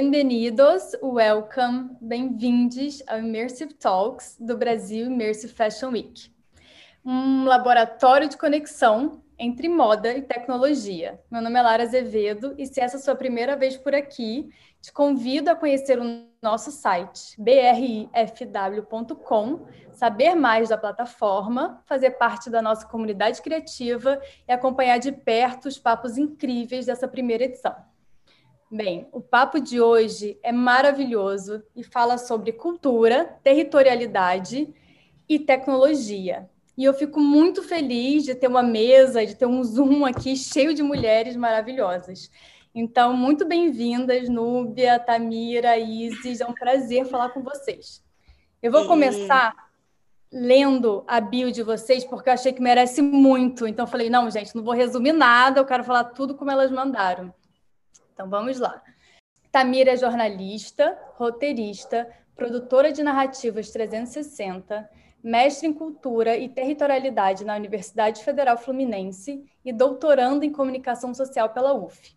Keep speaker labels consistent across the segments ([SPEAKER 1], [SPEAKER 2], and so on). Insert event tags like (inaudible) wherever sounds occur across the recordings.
[SPEAKER 1] Bem-vindos, welcome, bem-vindos ao Immersive Talks do Brasil Immersive Fashion Week, um laboratório de conexão entre moda e tecnologia. Meu nome é Lara Azevedo e se essa é a sua primeira vez por aqui, te convido a conhecer o nosso site brifw.com, saber mais da plataforma, fazer parte da nossa comunidade criativa e acompanhar de perto os papos incríveis dessa primeira edição. Bem, o papo de hoje é maravilhoso e fala sobre cultura, territorialidade e tecnologia. E eu fico muito feliz de ter uma mesa, de ter um Zoom aqui cheio de mulheres maravilhosas. Então, muito bem-vindas, Núbia, Tamira, Isis. É um prazer falar com vocês. Eu vou começar lendo a bio de vocês, porque eu achei que merece muito. Então, falei, não, gente, não vou resumir nada, eu quero falar tudo como elas mandaram. Então, vamos lá. Tamira é jornalista, roteirista, produtora de narrativas 360, mestre em Cultura e Territorialidade na Universidade Federal Fluminense e doutorando em Comunicação Social pela UF.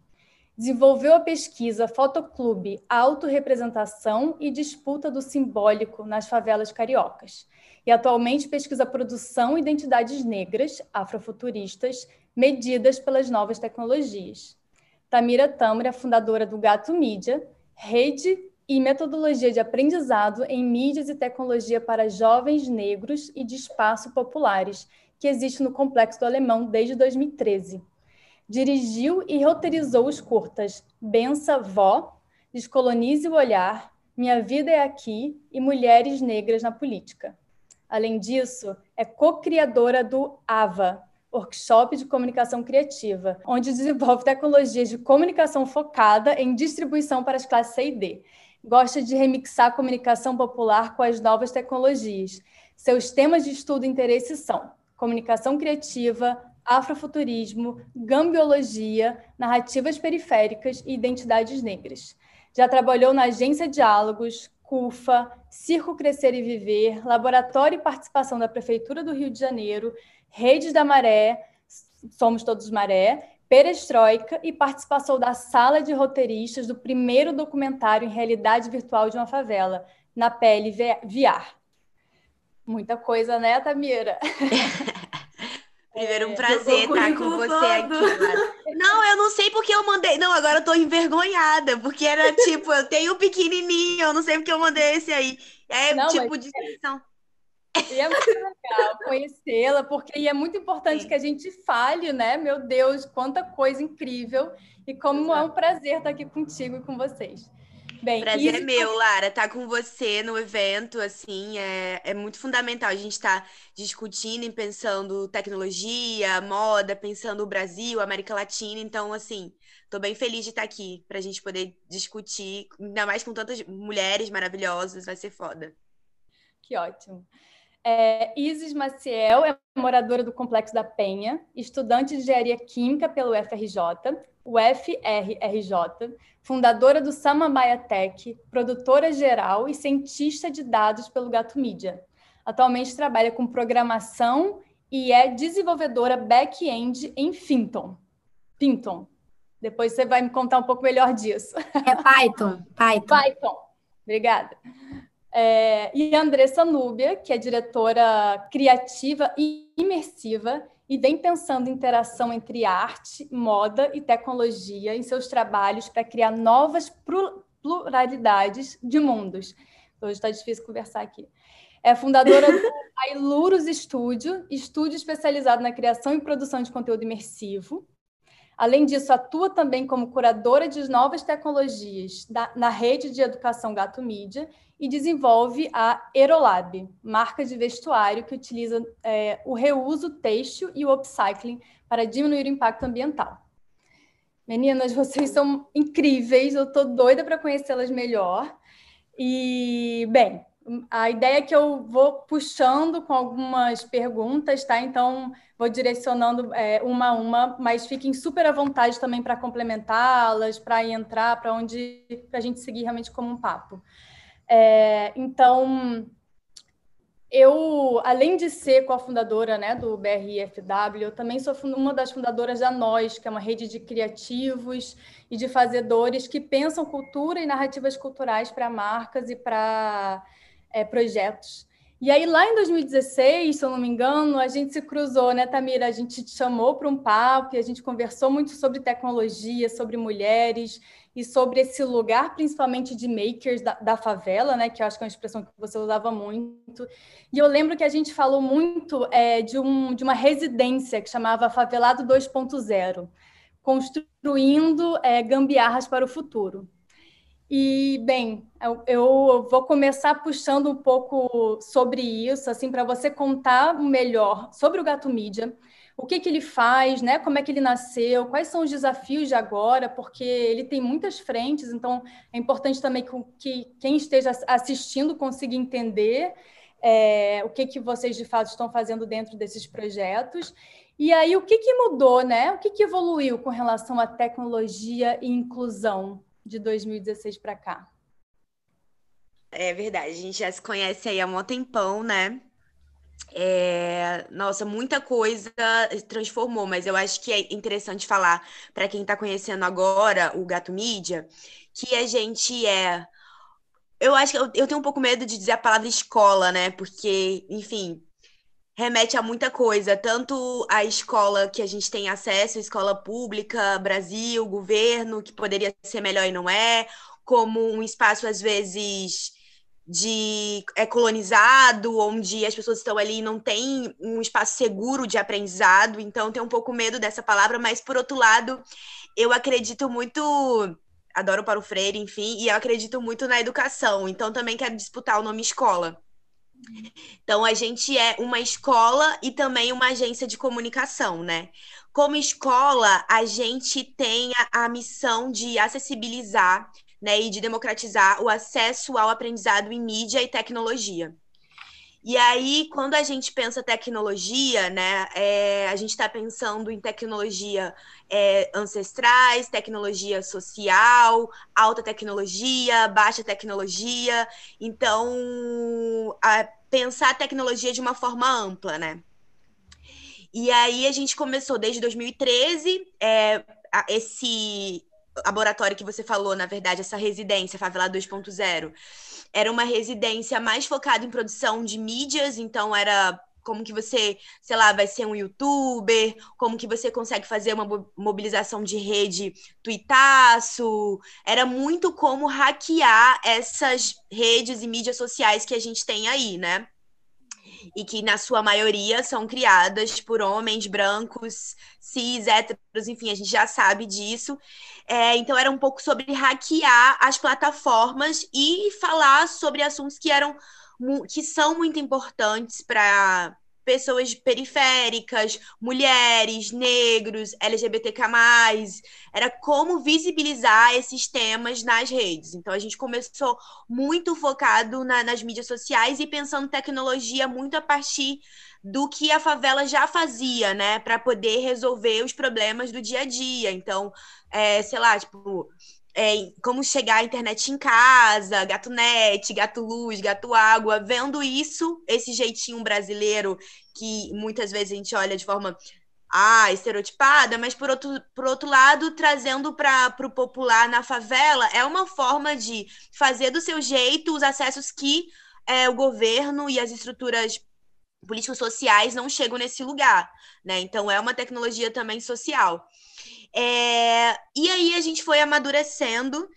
[SPEAKER 1] Desenvolveu a pesquisa Fotoclube Autorrepresentação e Disputa do Simbólico nas Favelas Cariocas. E atualmente pesquisa produção identidades negras, afrofuturistas, medidas pelas novas tecnologias. Tamira Tâmara, fundadora do Gato Mídia, rede e metodologia de aprendizado em mídias e tecnologia para jovens negros e de espaço populares, que existe no Complexo do Alemão desde 2013. Dirigiu e roteirizou os curtas Bença Vó, Descolonize o Olhar, Minha Vida é Aqui e Mulheres Negras na Política. Além disso, é co-criadora do AVA, Workshop de Comunicação Criativa, onde desenvolve tecnologias de comunicação focada em distribuição para as classes C e D gosta de remixar a comunicação popular com as novas tecnologias. Seus temas de estudo e interesse são comunicação criativa, afrofuturismo, gambiologia, narrativas periféricas e identidades negras. Já trabalhou na Agência Diálogos, CUFA, Circo Crescer e Viver, Laboratório e Participação da Prefeitura do Rio de Janeiro, Redes da Maré, Somos Todos Maré, Perestroika e participação da sala de roteiristas do primeiro documentário em realidade virtual de uma favela, na pele VR. Muita coisa, né, Tamira? (laughs)
[SPEAKER 2] Primeiro, um é, prazer estar com você aqui. Não, eu não sei porque eu mandei. Não, agora eu tô envergonhada, porque era tipo, eu tenho um pequenininho, eu não sei porque eu mandei esse aí. É não, tipo de descrição.
[SPEAKER 1] E é muito legal conhecê-la, porque é muito importante Sim. que a gente fale, né? Meu Deus, quanta coisa incrível e como Exato. é um prazer estar aqui contigo e com vocês.
[SPEAKER 2] Bem, prazer é meu, Lara, estar com você no evento, assim, é, é muito fundamental. A gente está discutindo e pensando tecnologia, moda, pensando o Brasil, América Latina, então, assim, estou bem feliz de estar aqui para a gente poder discutir, ainda mais com tantas mulheres maravilhosas, vai ser foda.
[SPEAKER 1] Que ótimo. É, Isis Maciel é moradora do Complexo da Penha, estudante de Engenharia Química pelo FRJ, UFRRJ, fundadora do Samambaia Tech, produtora geral e cientista de dados pelo Gato Mídia. Atualmente trabalha com programação e é desenvolvedora back-end em Finton. Pinton. Depois você vai me contar um pouco melhor disso.
[SPEAKER 3] É Python. Python.
[SPEAKER 1] Python. Obrigada. É, e a Andressa Núbia, que é diretora criativa e imersiva e vem pensando interação entre arte, moda e tecnologia em seus trabalhos para criar novas pluralidades de mundos. Hoje está difícil conversar aqui. É fundadora do (laughs) Ailurus Studio, estúdio especializado na criação e produção de conteúdo imersivo. Além disso, atua também como curadora de novas tecnologias na rede de educação Gato Mídia e desenvolve a Aerolab, marca de vestuário que utiliza é, o reuso têxtil e o upcycling para diminuir o impacto ambiental. Meninas, vocês são incríveis, eu estou doida para conhecê-las melhor. E, bem, a ideia é que eu vou puxando com algumas perguntas, tá? Então, vou direcionando é, uma a uma, mas fiquem super à vontade também para complementá-las, para entrar, para onde a gente seguir realmente como um papo. É, então, eu, além de ser cofundadora né, do BRIFW, eu também sou uma das fundadoras da Nós, que é uma rede de criativos e de fazedores que pensam cultura e narrativas culturais para marcas e para é, projetos. E aí, lá em 2016, se eu não me engano, a gente se cruzou, né, Tamira? A gente te chamou para um papo e a gente conversou muito sobre tecnologia, sobre mulheres e sobre esse lugar, principalmente de makers da, da, favela, né? Que eu acho que é uma expressão que você usava muito. E eu lembro que a gente falou muito é, de, um, de uma residência que chamava Favelado 2.0, construindo é, gambiarras para o futuro. E, bem, eu, vou começar puxando um pouco sobre isso, assim, para você contar melhor sobre o Gato Mídia, o que, que ele faz, né? Como é que ele nasceu, quais são os desafios de agora, porque ele tem muitas frentes, então é importante também que, que quem esteja assistindo consiga entender é, o que, que vocês de fato estão fazendo dentro desses projetos. E aí, o que, que mudou, né? O que, que evoluiu com relação à tecnologia e inclusão de 2016 para cá.
[SPEAKER 2] É verdade, a gente já se conhece aí há um tempão, né? É... Nossa, muita coisa transformou, mas eu acho que é interessante falar para quem está conhecendo agora o Gato Mídia que a gente é. Eu acho que eu, eu tenho um pouco medo de dizer a palavra escola, né? Porque, enfim, remete a muita coisa, tanto a escola que a gente tem acesso, escola pública, Brasil, governo, que poderia ser melhor e não é, como um espaço, às vezes, de é colonizado, onde as pessoas estão ali e não tem um espaço seguro de aprendizado, então tenho um pouco medo dessa palavra, mas por outro lado, eu acredito muito adoro para o Freire, enfim, e eu acredito muito na educação, então também quero disputar o nome escola. Então, a gente é uma escola e também uma agência de comunicação, né? Como escola, a gente tem a, a missão de acessibilizar né, e de democratizar o acesso ao aprendizado em mídia e tecnologia. E aí, quando a gente pensa tecnologia, né, é, a gente está pensando em tecnologia é, ancestrais, tecnologia social, alta tecnologia, baixa tecnologia. Então, a, pensar a tecnologia de uma forma ampla, né? E aí a gente começou desde 2013, é, esse laboratório que você falou, na verdade, essa residência, Favela 2.0 era uma residência mais focada em produção de mídias, então era como que você, sei lá, vai ser um youtuber, como que você consegue fazer uma mobilização de rede tuitaço. Era muito como hackear essas redes e mídias sociais que a gente tem aí, né? e que, na sua maioria, são criadas por homens brancos, cis, héteros, enfim, a gente já sabe disso. É, então, era um pouco sobre hackear as plataformas e falar sobre assuntos que eram que são muito importantes para pessoas periféricas, mulheres, negros, LGBTK+, era como visibilizar esses temas nas redes. Então a gente começou muito focado na, nas mídias sociais e pensando tecnologia muito a partir do que a favela já fazia, né, para poder resolver os problemas do dia a dia. Então, é, sei lá, tipo, é, como chegar à internet em casa, gato net, gato luz, gato água, vendo isso, esse jeitinho brasileiro que muitas vezes a gente olha de forma ah, estereotipada, mas por outro, por outro lado, trazendo para o popular na favela, é uma forma de fazer do seu jeito os acessos que é, o governo e as estruturas políticos sociais não chegam nesse lugar, né? Então é uma tecnologia também social. É, e aí a gente foi amadurecendo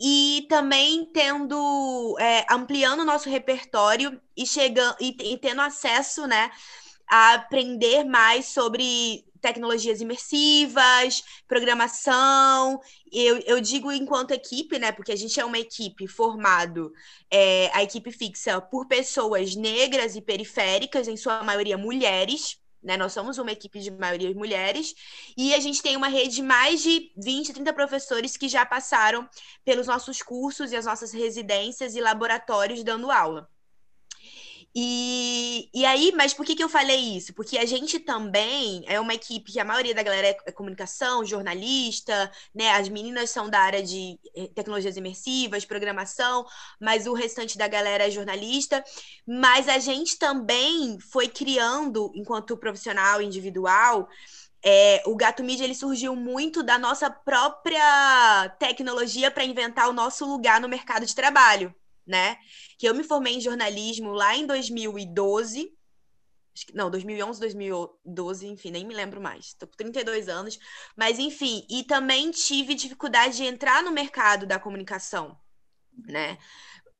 [SPEAKER 2] e também tendo é, ampliando o nosso repertório e chegando e, e, tendo acesso, né, a aprender mais sobre tecnologias imersivas, programação. Eu, eu digo enquanto equipe, né, porque a gente é uma equipe formado, é, a equipe fixa por pessoas negras e periféricas, em sua maioria mulheres. Né? Nós somos uma equipe de maioria mulheres e a gente tem uma rede de mais de 20, 30 professores que já passaram pelos nossos cursos e as nossas residências e laboratórios dando aula. E, e aí, mas por que, que eu falei isso? Porque a gente também é uma equipe que a maioria da galera é, é comunicação, jornalista, né? As meninas são da área de eh, tecnologias imersivas, programação, mas o restante da galera é jornalista. Mas a gente também foi criando, enquanto profissional individual, é, o Gato Mídia ele surgiu muito da nossa própria tecnologia para inventar o nosso lugar no mercado de trabalho né? Que eu me formei em jornalismo lá em 2012. Não, 2011, 2012, enfim, nem me lembro mais. Tô com 32 anos. Mas, enfim, e também tive dificuldade de entrar no mercado da comunicação, né?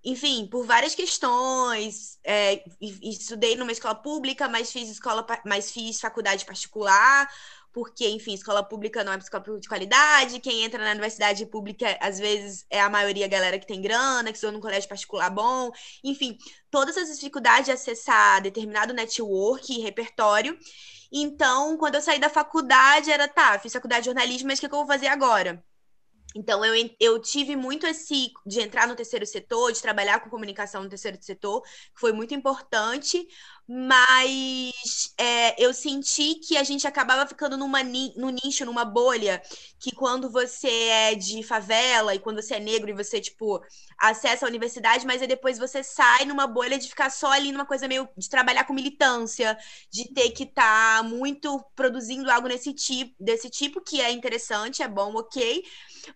[SPEAKER 2] enfim, por várias questões. É, estudei numa escola pública, mas fiz escola, mas fiz faculdade particular, porque, enfim, escola pública não é escola de qualidade, quem entra na universidade pública, às vezes, é a maioria a galera que tem grana, que estudou num colégio particular bom, enfim, todas as dificuldades de acessar determinado network e repertório. Então, quando eu saí da faculdade, era, tá, fiz faculdade de jornalismo, mas o que, que eu vou fazer agora? Então, eu, eu tive muito esse de entrar no terceiro setor, de trabalhar com comunicação no terceiro setor, que foi muito importante, mas é, eu senti que a gente acabava ficando numa, no nicho, numa bolha, que quando você é de favela e quando você é negro e você, tipo, acessa a universidade, mas aí depois você sai numa bolha de ficar só ali numa coisa meio de trabalhar com militância, de ter que estar tá muito produzindo algo nesse tipo, desse tipo, que é interessante, é bom, ok,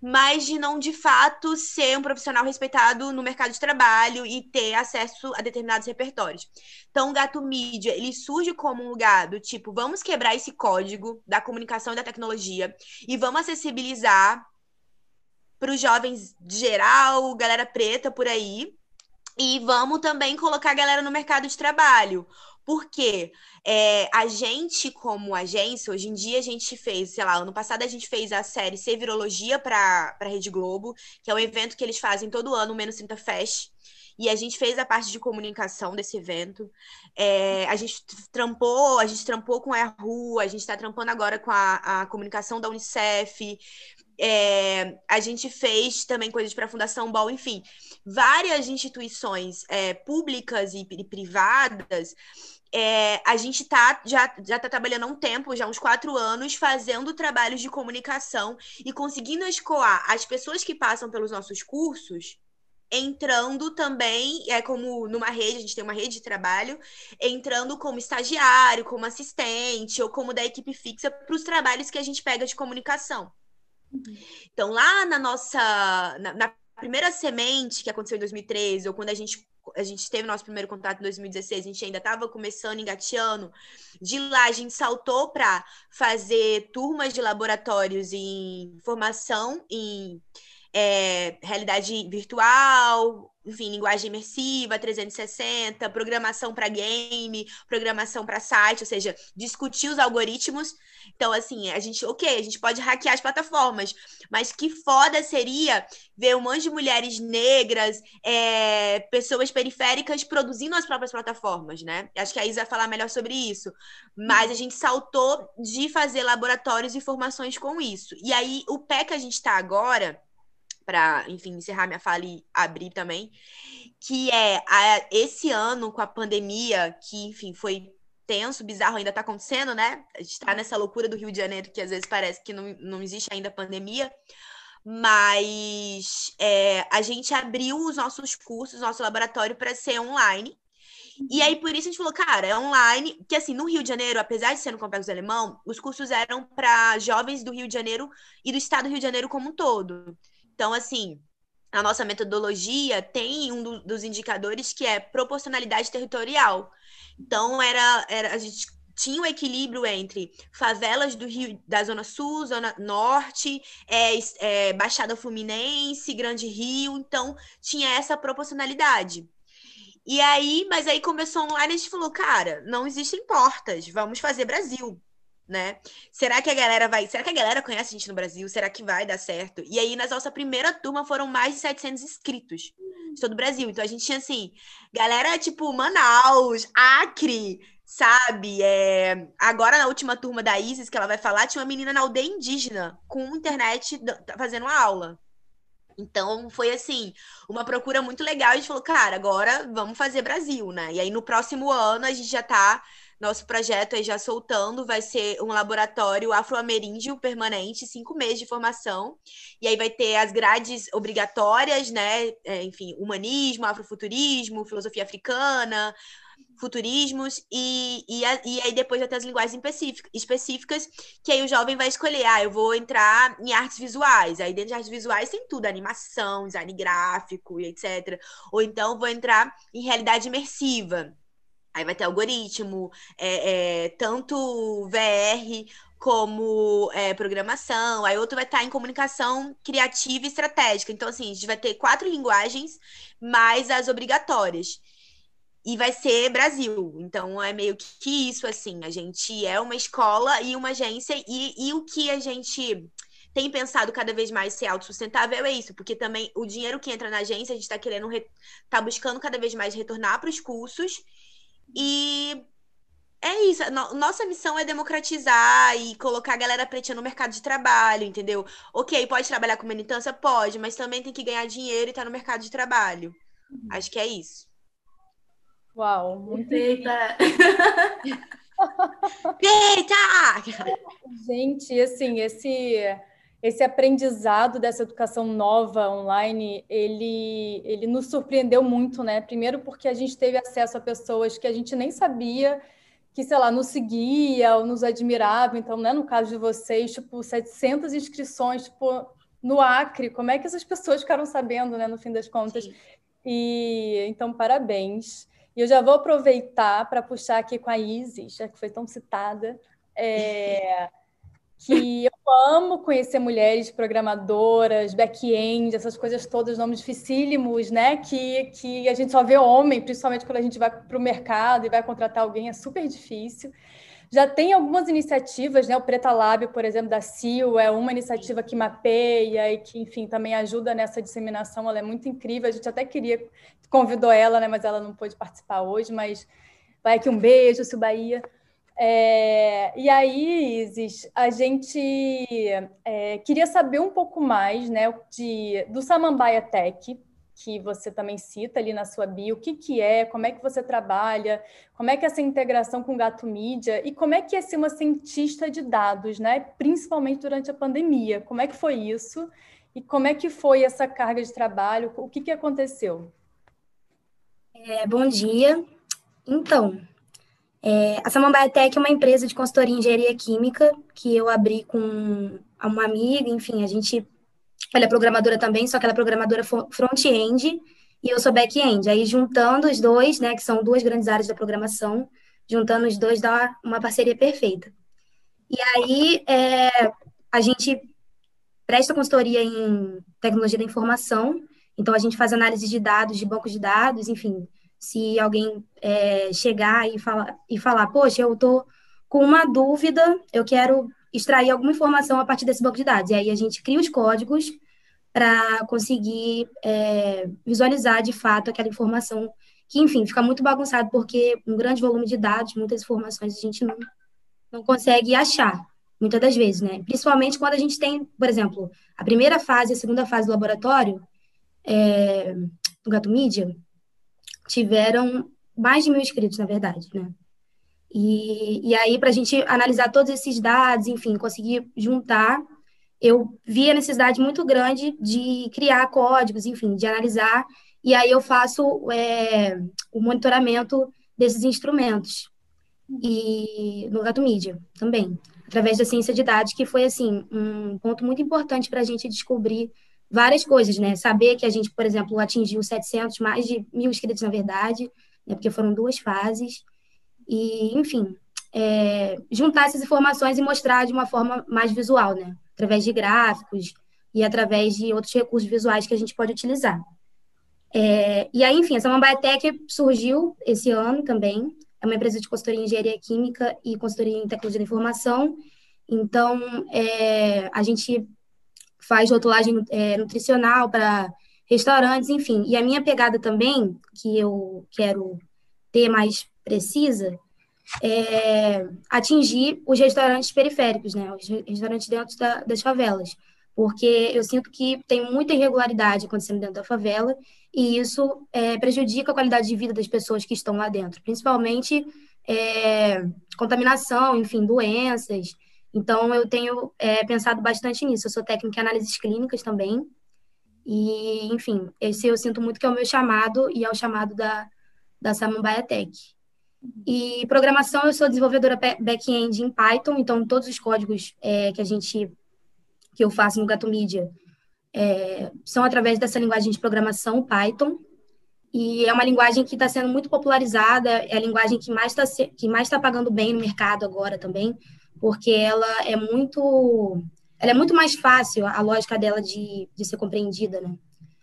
[SPEAKER 2] mas de não de fato ser um profissional respeitado no mercado de trabalho e ter acesso a determinados repertórios. Então, o Gato Mídia, ele surge como um lugar do tipo, vamos quebrar esse código da comunicação e da tecnologia e vamos acessibilizar para os jovens geral, galera preta por aí. E vamos também colocar a galera no mercado de trabalho. Porque é, a gente, como agência, hoje em dia a gente fez, sei lá, ano passado a gente fez a série Ser Virologia para a Rede Globo, que é um evento que eles fazem todo ano, Menos 30 Fest. E a gente fez a parte de comunicação desse evento. É, a gente trampou, a gente trampou com a rua, a gente está trampando agora com a, a comunicação da Unicef. É, a gente fez também coisas para a Fundação Ball, enfim, várias instituições é, públicas e, e privadas. É, a gente tá, já, já tá trabalhando há um tempo, já uns quatro anos, fazendo trabalhos de comunicação e conseguindo escoar as pessoas que passam pelos nossos cursos entrando também, é como numa rede, a gente tem uma rede de trabalho, entrando como estagiário, como assistente ou como da equipe fixa para os trabalhos que a gente pega de comunicação. Então, lá na nossa. Na, na, primeira semente que aconteceu em 2013, ou quando a gente, a gente teve nosso primeiro contato em 2016, a gente ainda estava começando, engateando. De lá, a gente saltou para fazer turmas de laboratórios em formação em é, realidade virtual, enfim, linguagem imersiva, 360, programação para game, programação para site, ou seja, discutir os algoritmos. Então, assim, a gente, ok, a gente pode hackear as plataformas, mas que foda seria ver um monte de mulheres negras, é, pessoas periféricas produzindo as próprias plataformas, né? Acho que a Isa vai falar melhor sobre isso. Mas a gente saltou de fazer laboratórios e formações com isso. E aí, o pé que a gente está agora para, enfim, encerrar minha fala e abrir também, que é a, esse ano com a pandemia, que, enfim, foi tenso, bizarro, ainda está acontecendo, né? A gente está nessa loucura do Rio de Janeiro, que às vezes parece que não, não existe ainda pandemia, mas é, a gente abriu os nossos cursos, nosso laboratório para ser online. E aí, por isso, a gente falou, cara, é online. Que assim, no Rio de Janeiro, apesar de ser no Complexo Alemão, os cursos eram para jovens do Rio de Janeiro e do estado do Rio de Janeiro como um todo. Então, assim, a nossa metodologia tem um do, dos indicadores que é proporcionalidade territorial. Então, era, era a gente tinha o um equilíbrio entre favelas do Rio, da Zona Sul, Zona Norte, é, é, Baixada Fluminense, Grande Rio, então tinha essa proporcionalidade. E aí, mas aí começou online e a gente falou, cara, não existem portas, vamos fazer Brasil né? Será que a galera vai. Será que a galera conhece a gente no Brasil? Será que vai dar certo? E aí, na nossa primeira turma, foram mais de 700 inscritos de todo o Brasil. Então, a gente tinha, assim, galera tipo Manaus, Acre, sabe? É... Agora, na última turma da Isis, que ela vai falar, tinha uma menina na aldeia indígena com internet fazendo uma aula. Então foi assim, uma procura muito legal. A gente falou, cara, agora vamos fazer Brasil, né? E aí no próximo ano a gente já tá. Nosso projeto aí já soltando, vai ser um laboratório afro-ameríndio permanente, cinco meses de formação. E aí vai ter as grades obrigatórias, né? É, enfim, humanismo, afrofuturismo, filosofia africana, futurismos e, e, e aí depois até as linguagens específicas, que aí o jovem vai escolher, ah, eu vou entrar em artes visuais. Aí dentro de artes visuais tem tudo, animação, design gráfico e etc. Ou então vou entrar em realidade imersiva. Aí vai ter algoritmo, é, é, tanto VR como é, programação, aí outro vai estar em comunicação criativa e estratégica. Então, assim, a gente vai ter quatro linguagens mais as obrigatórias e vai ser Brasil. Então é meio que isso, assim. A gente é uma escola e uma agência, e, e o que a gente tem pensado cada vez mais ser autossustentável é isso, porque também o dinheiro que entra na agência, a gente está querendo, tá buscando cada vez mais retornar para os cursos. E é isso. Nossa missão é democratizar e colocar a galera preta no mercado de trabalho, entendeu? Ok, pode trabalhar com militância? Pode, mas também tem que ganhar dinheiro e estar tá no mercado de trabalho. Acho que é isso.
[SPEAKER 1] Uau, muito
[SPEAKER 3] Eita! (laughs)
[SPEAKER 2] Eita!
[SPEAKER 1] Gente, assim, esse esse aprendizado dessa educação nova online, ele, ele nos surpreendeu muito, né? Primeiro porque a gente teve acesso a pessoas que a gente nem sabia que, sei lá, nos seguia ou nos admirava. Então, né, no caso de vocês, tipo, 700 inscrições, tipo, no Acre. Como é que essas pessoas ficaram sabendo, né, no fim das contas? Sim. E então, parabéns. E eu já vou aproveitar para puxar aqui com a Isis, já que foi tão citada, é, (laughs) que eu amo conhecer mulheres programadoras, back-end, essas coisas todas, nomes dificílimos, né? Que, que a gente só vê homem, principalmente quando a gente vai para o mercado e vai contratar alguém, é super difícil. Já tem algumas iniciativas, né? O Preta Lab, por exemplo, da CIO, é uma iniciativa que mapeia e que, enfim, também ajuda nessa disseminação. Ela é muito incrível. A gente até queria, convidou ela, né? Mas ela não pôde participar hoje. Mas vai aqui um beijo, Sil Bahia. É, e aí, Isis, a gente é, queria saber um pouco mais né, de, do Samambaia Tech, que você também cita ali na sua bio, o que, que é, como é que você trabalha, como é que é essa integração com o Gato Mídia e como é que é ser uma cientista de dados, né? principalmente durante a pandemia. Como é que foi isso e como é que foi essa carga de trabalho? O que, que aconteceu?
[SPEAKER 3] É, bom dia. Então, é, a Samambaia Tech é uma empresa de consultoria em engenharia química que eu abri com uma amiga, enfim, a gente ela é programadora também, só que ela é programadora front-end e eu sou back-end. Aí, juntando os dois, né, que são duas grandes áreas da programação, juntando os dois dá uma parceria perfeita. E aí, é, a gente presta consultoria em tecnologia da informação, então a gente faz análise de dados, de bancos de dados, enfim, se alguém é, chegar e falar, e falar, poxa, eu estou com uma dúvida, eu quero extrair alguma informação a partir desse banco de dados. E aí a gente cria os códigos para conseguir é, visualizar de fato aquela informação que, enfim, fica muito bagunçado porque um grande volume de dados, muitas informações a gente não, não consegue achar, muitas das vezes, né? Principalmente quando a gente tem, por exemplo, a primeira fase e a segunda fase do laboratório é, do Gato Mídia tiveram mais de mil inscritos, na verdade, né? E, e aí, para a gente analisar todos esses dados, enfim, conseguir juntar, eu vi a necessidade muito grande de criar códigos, enfim, de analisar, e aí eu faço é, o monitoramento desses instrumentos. E no Gato Mídia também, através da ciência de dados, que foi, assim, um ponto muito importante para a gente descobrir várias coisas, né? Saber que a gente, por exemplo, atingiu 700, mais de mil inscritos, na verdade, né? porque foram duas fases, e, enfim, é, juntar essas informações e mostrar de uma forma mais visual, né? Através de gráficos e através de outros recursos visuais que a gente pode utilizar. É, e aí, enfim, a Samambaia Tech surgiu esse ano também. É uma empresa de consultoria em engenharia química e consultoria em tecnologia da informação. Então, é, a gente faz rotulagem é, nutricional para restaurantes, enfim. E a minha pegada também, que eu quero ter mais precisa é, atingir os restaurantes periféricos, né? Os restaurantes dentro da, das favelas. porque eu sinto que tem muita irregularidade acontecendo dentro da favela e isso é, prejudica a qualidade de vida das pessoas que estão lá dentro, principalmente é, contaminação, enfim, doenças. Então, eu tenho é, pensado bastante nisso. Eu sou técnica em análises clínicas também. E, enfim, esse eu sinto muito que é o meu chamado e é o chamado da, da Samambaia Tech. E programação, eu sou desenvolvedora back-end em Python, então todos os códigos é, que a gente que eu faço no Gato Media é, são através dessa linguagem de programação Python. E é uma linguagem que está sendo muito popularizada, é a linguagem que mais está está pagando bem no mercado agora também, porque ela é muito ela é muito mais fácil a lógica dela de, de ser compreendida, né?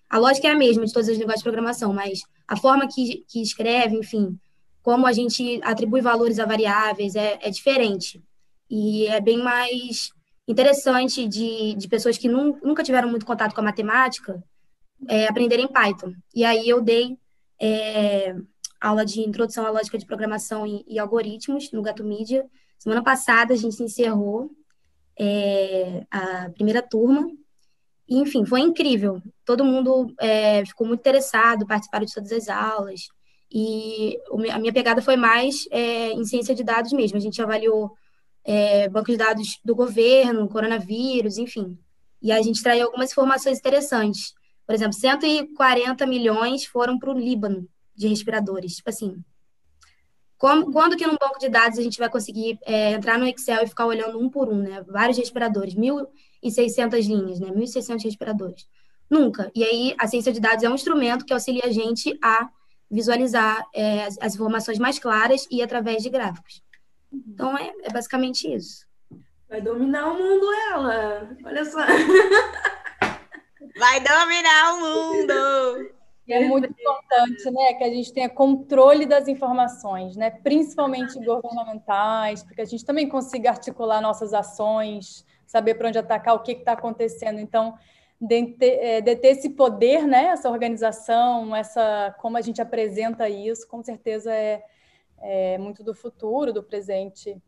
[SPEAKER 3] A lógica é a mesma de todas as linguagens de programação, mas a forma que, que escreve, enfim, como a gente atribui valores a variáveis é, é diferente. E é bem mais interessante de, de pessoas que nunca tiveram muito contato com a matemática é, aprenderem Python. E aí eu dei é, aula de introdução à lógica de programação e, e, algoritmos no Gato Media. Semana passada a gente encerrou é, a primeira turma. E, enfim, foi incrível. Todo mundo é, ficou muito interessado, participaram de todas as aulas. E a minha pegada foi mais é, em ciência de dados mesmo. A gente avaliou é, banco de dados do governo, coronavírus, enfim. E a gente traiu algumas informações interessantes. Por exemplo, 140 milhões foram para o Líbano de respiradores. Tipo assim, como, quando que num banco de dados a gente vai conseguir é, entrar no Excel e ficar olhando um por um, né? Vários respiradores, 1.600 linhas, né? 1.600 respiradores. Nunca. E aí, a ciência de dados é um instrumento que auxilia a gente a visualizar é, as, as informações mais claras e através de gráficos. Então é, é basicamente isso.
[SPEAKER 4] Vai dominar o mundo ela. Olha só.
[SPEAKER 2] Vai dominar o mundo.
[SPEAKER 1] E é muito importante, né, que a gente tenha controle das informações, né, principalmente governamentais, porque a gente também consiga articular nossas ações, saber para onde atacar, o que está acontecendo. Então, deter, é, deter esse poder, né, essa organização, essa como a gente apresenta isso, com certeza é, é, muito do futuro, do presente.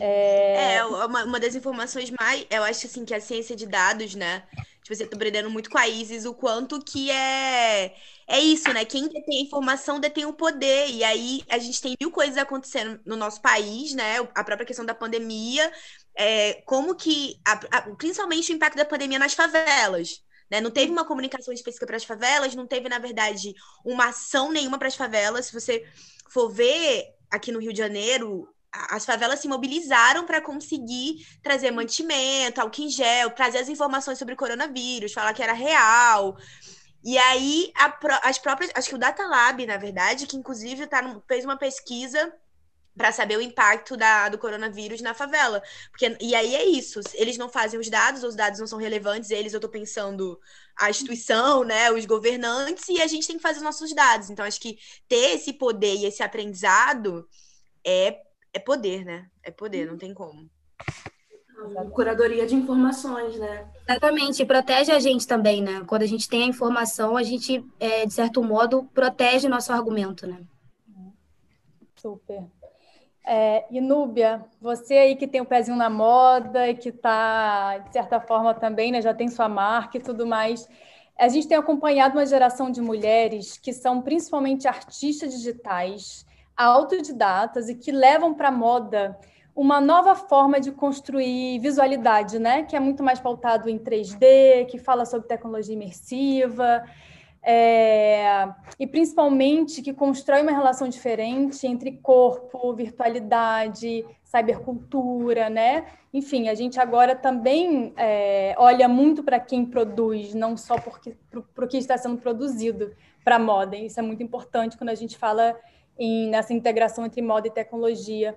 [SPEAKER 2] É, é uma, uma, das informações mais. Eu acho assim que a ciência de dados, né? Tipo, você tá aprendendo muito com a Isis o quanto que é. É isso, né? Quem detém a informação detém o poder. E aí a gente tem mil coisas acontecendo no nosso país, né? A própria questão da pandemia. É, como que. A, a, principalmente o impacto da pandemia nas favelas. Né? Não teve uma comunicação específica para as favelas, não teve, na verdade, uma ação nenhuma para as favelas. Se você for ver aqui no Rio de Janeiro, as favelas se mobilizaram para conseguir trazer mantimento, álcool em gel, trazer as informações sobre o coronavírus, falar que era real. E aí, a, as próprias. Acho que o Data Lab, na verdade, que inclusive tá fez uma pesquisa para saber o impacto da, do coronavírus na favela. Porque, e aí é isso, eles não fazem os dados, os dados não são relevantes, eles, eu estou pensando, a instituição, né, os governantes, e a gente tem que fazer os nossos dados. Então, acho que ter esse poder e esse aprendizado é, é poder, né? É poder, não tem como.
[SPEAKER 4] Curadoria de informações, né?
[SPEAKER 3] Exatamente, protege a gente também, né? Quando a gente tem a informação, a gente, é, de certo modo, protege nosso argumento, né?
[SPEAKER 1] Super. É, Inúbia, você aí que tem o pezinho na moda e que está, de certa forma, também, né, já tem sua marca e tudo mais. A gente tem acompanhado uma geração de mulheres que são principalmente artistas digitais, autodidatas e que levam para a moda uma nova forma de construir visualidade, né? Que é muito mais pautado em 3D, que fala sobre tecnologia imersiva, é, e principalmente que constrói uma relação diferente entre corpo, virtualidade, cybercultura, né? Enfim, a gente agora também é, olha muito para quem produz, não só para o que está sendo produzido para moda. Isso é muito importante quando a gente fala em, nessa integração entre moda e tecnologia.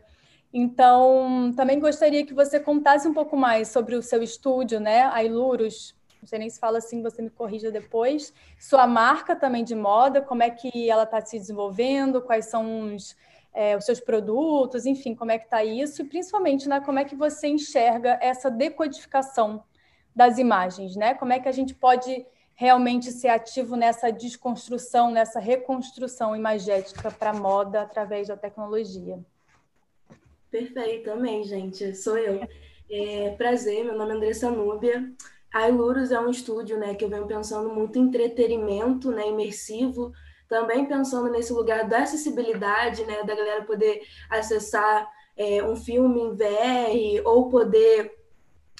[SPEAKER 1] Então, também gostaria que você contasse um pouco mais sobre o seu estúdio, né? A Ilurus, não sei nem se fala assim, você me corrija depois. Sua marca também de moda, como é que ela está se desenvolvendo, quais são os, é, os seus produtos, enfim, como é que está isso, e principalmente, né, como é que você enxerga essa decodificação das imagens, né? Como é que a gente pode realmente ser ativo nessa desconstrução, nessa reconstrução imagética para a moda através da tecnologia.
[SPEAKER 4] Perfeito, também, gente. Sou eu. É, prazer, meu nome é Andressa Núbia. a Ilurus é um estúdio, né, que eu venho pensando muito em entretenimento, né, imersivo, também pensando nesse lugar da acessibilidade, né, da galera poder acessar é, um filme em VR ou poder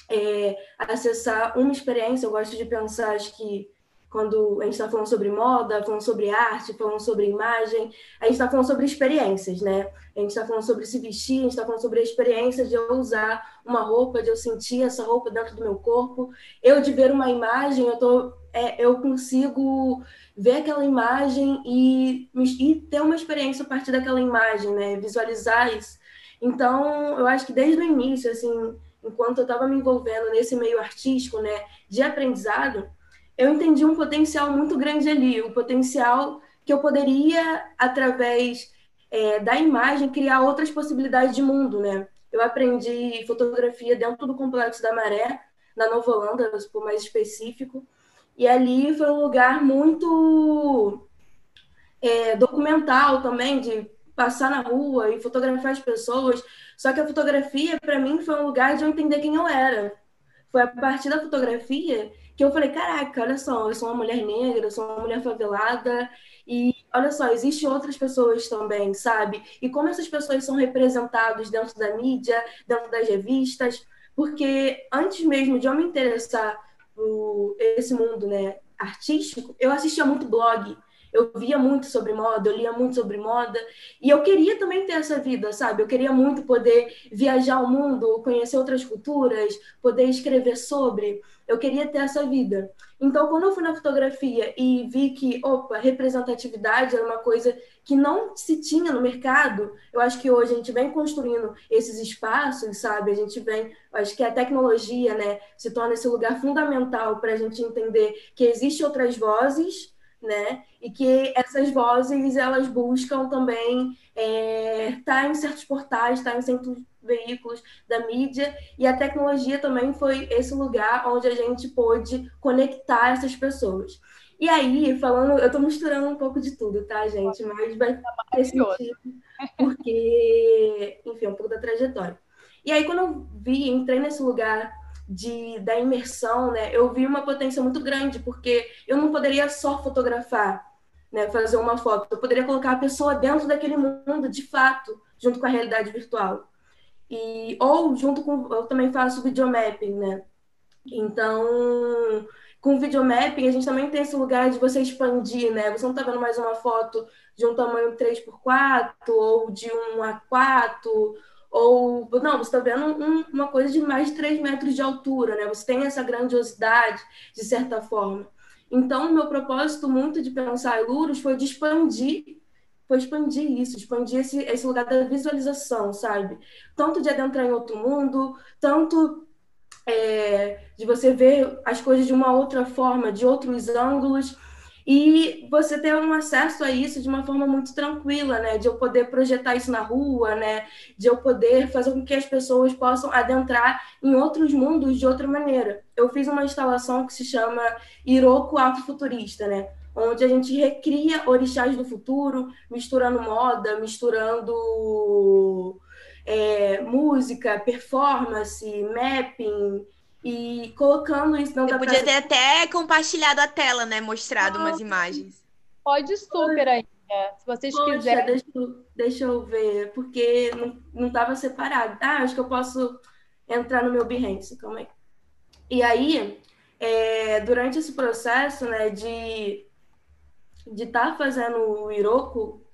[SPEAKER 4] é, acessar uma experiência. Eu gosto de pensar, acho que quando a gente está falando sobre moda, falando sobre arte, falando sobre imagem, a gente está falando sobre experiências, né? A gente está falando sobre se vestir, a gente está falando sobre a experiência de eu usar uma roupa, de eu sentir essa roupa dentro do meu corpo. Eu de ver uma imagem, eu, tô, é, eu consigo ver aquela imagem e, e ter uma experiência a partir daquela imagem, né? Visualizar isso. Então, eu acho que desde o início, assim, enquanto eu estava me envolvendo nesse meio artístico, né, de aprendizado, eu entendi um potencial muito grande ali, o potencial que eu poderia, através é, da imagem, criar outras possibilidades de mundo, né? Eu aprendi fotografia dentro do Complexo da Maré, na Nova Holanda, se mais específico, e ali foi um lugar muito é, documental também, de passar na rua e fotografar as pessoas. Só que a fotografia, para mim, foi um lugar de eu entender quem eu era. Foi a partir da fotografia que eu falei, caraca, olha só, eu sou uma mulher negra, eu sou uma mulher favelada, e olha só, existem outras pessoas também, sabe? E como essas pessoas são representadas dentro da mídia, dentro das revistas, porque antes mesmo de eu me interessar por esse mundo né, artístico, eu assistia muito blog, eu via muito sobre moda, eu lia muito sobre moda, e eu queria também ter essa vida, sabe? Eu queria muito poder viajar o mundo, conhecer outras culturas, poder escrever sobre. Eu queria ter essa vida. Então, quando eu fui na fotografia e vi que, opa, representatividade era uma coisa que não se tinha no mercado, eu acho que hoje a gente vem construindo esses espaços, sabe? A gente vem, acho que a tecnologia, né, se torna esse lugar fundamental para a gente entender que existem outras vozes, né? E que essas vozes elas buscam também estar é, tá em certos portais, estar tá em certos veículos da mídia e a tecnologia também foi esse lugar onde a gente pôde conectar essas pessoas. E aí, falando, eu estou misturando um pouco de tudo, tá, gente? Mas vai ter sentido, porque, enfim, um pouco da trajetória. E aí, quando eu vi, entrei nesse lugar de, da imersão, né, eu vi uma potência muito grande, porque eu não poderia só fotografar, né, fazer uma foto, eu poderia colocar a pessoa dentro daquele mundo, de fato, junto com a realidade virtual. E, ou junto com. Eu também faço videomapping, né? Então, com videomapping, a gente também tem esse lugar de você expandir, né? Você não está vendo mais uma foto de um tamanho 3x4 ou de 1x4, ou. Não, você está vendo um, uma coisa de mais de 3 metros de altura, né? Você tem essa grandiosidade, de certa forma. Então, meu propósito muito de pensar em Lurus foi de expandir foi expandir isso, expandir esse, esse lugar da visualização, sabe? Tanto de adentrar em outro mundo, tanto é, de você ver as coisas de uma outra forma, de outros ângulos, e você ter um acesso a isso de uma forma muito tranquila, né? De eu poder projetar isso na rua, né? De eu poder fazer com que as pessoas possam adentrar em outros mundos de outra maneira. Eu fiz uma instalação que se chama Iroko Afrofuturista, né? onde a gente recria orixás do futuro, misturando moda, misturando é, música, performance, mapping e colocando isso
[SPEAKER 2] dentro Você podia ter até compartilhado a tela, né? Mostrado ah, umas imagens.
[SPEAKER 1] Pode super ainda. Se vocês Poxa, quiserem.
[SPEAKER 4] Deixa, deixa eu ver, porque não estava separado. Ah, acho que eu posso entrar no meu Behance, calma aí. E aí, é, durante esse processo né, de de estar tá fazendo o Iroko,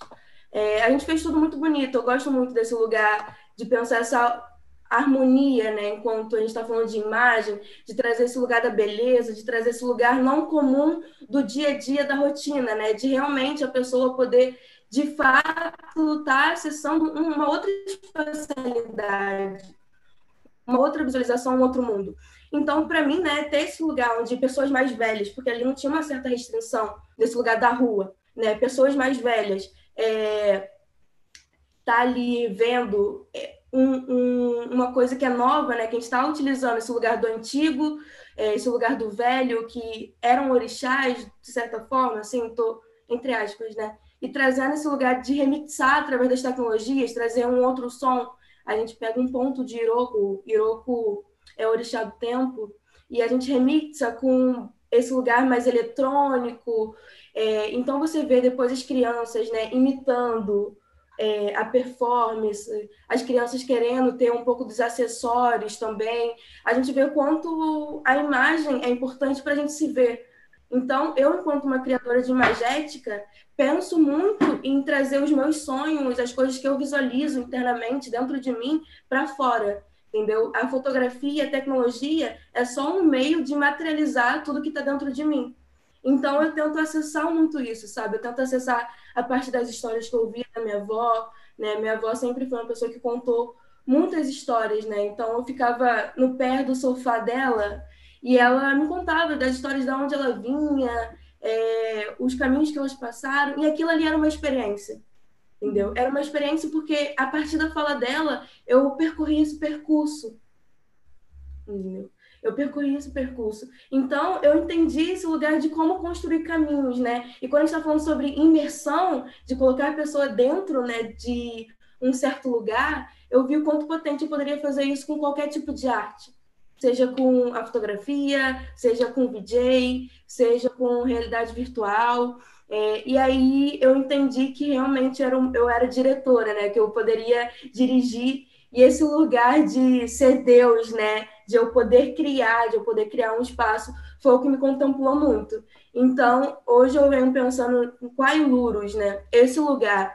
[SPEAKER 4] é, a gente fez tudo muito bonito. Eu gosto muito desse lugar, de pensar essa harmonia, né? Enquanto a gente está falando de imagem, de trazer esse lugar da beleza, de trazer esse lugar não comum do dia a dia, da rotina, né? De realmente a pessoa poder, de fato, estar acessando uma outra especialidade, uma outra visualização, um outro mundo. Então, para mim, né, ter esse lugar onde pessoas mais velhas, porque ali não tinha uma certa restrição desse lugar da rua, né, pessoas mais velhas, é, tá ali vendo é, um, um, uma coisa que é nova, né, que a gente está utilizando esse lugar do antigo, é, esse lugar do velho, que eram orixás, de certa forma, assim, tô, entre aspas, né, e trazendo esse lugar de remixar através das tecnologias, trazer um outro som. A gente pega um ponto de Iroko, Iroko é orixá do tempo, e a gente remixa com esse lugar mais eletrônico. É, então você vê depois as crianças né, imitando é, a performance, as crianças querendo ter um pouco dos acessórios também. A gente vê o quanto a imagem é importante para a gente se ver. Então, eu, enquanto uma criadora de imagética, penso muito em trazer os meus sonhos, as coisas que eu visualizo internamente dentro de mim para fora, entendeu? A fotografia, a tecnologia é só um meio de materializar tudo que está dentro de mim. Então, eu tento acessar muito isso, sabe? Eu tento acessar a parte das histórias que eu ouvia da minha avó, né? Minha avó sempre foi uma pessoa que contou muitas histórias, né? Então, eu ficava no pé do sofá dela e ela me contava das histórias de onde ela vinha, é, os caminhos que elas passaram, e aquilo ali era uma experiência, entendeu? Era uma experiência porque, a partir da fala dela, eu percorri esse percurso, entendeu? Eu percorri esse percurso. Então, eu entendi esse lugar de como construir caminhos, né? E quando a gente está falando sobre imersão, de colocar a pessoa dentro né, de um certo lugar, eu vi o quanto potente eu poderia fazer isso com qualquer tipo de arte. Seja com a fotografia, seja com o VJ, seja com realidade virtual. É, e aí eu entendi que realmente era um, eu era diretora, né? Que eu poderia dirigir e esse lugar de ser Deus, né? De eu poder criar, de eu poder criar um espaço, foi o que me contemplou muito. Então, hoje eu venho pensando em Quailuros, né? Esse lugar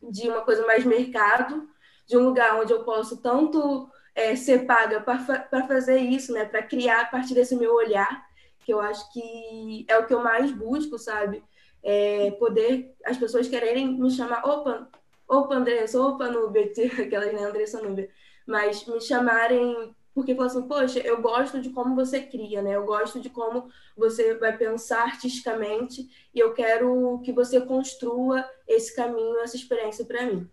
[SPEAKER 4] de uma coisa mais mercado, de um lugar onde eu posso tanto é, ser paga para fazer isso, né? Para criar a partir desse meu olhar, que eu acho que é o que eu mais busco, sabe? É poder as pessoas quererem me chamar, opa, opa, Andressa, opa, Núbia, (laughs) aquelas, né, Andressa Núbia, mas me chamarem porque falam assim, poxa, eu gosto de como você cria, né? Eu gosto de como você vai pensar artisticamente e eu quero que você construa esse caminho, essa experiência para mim.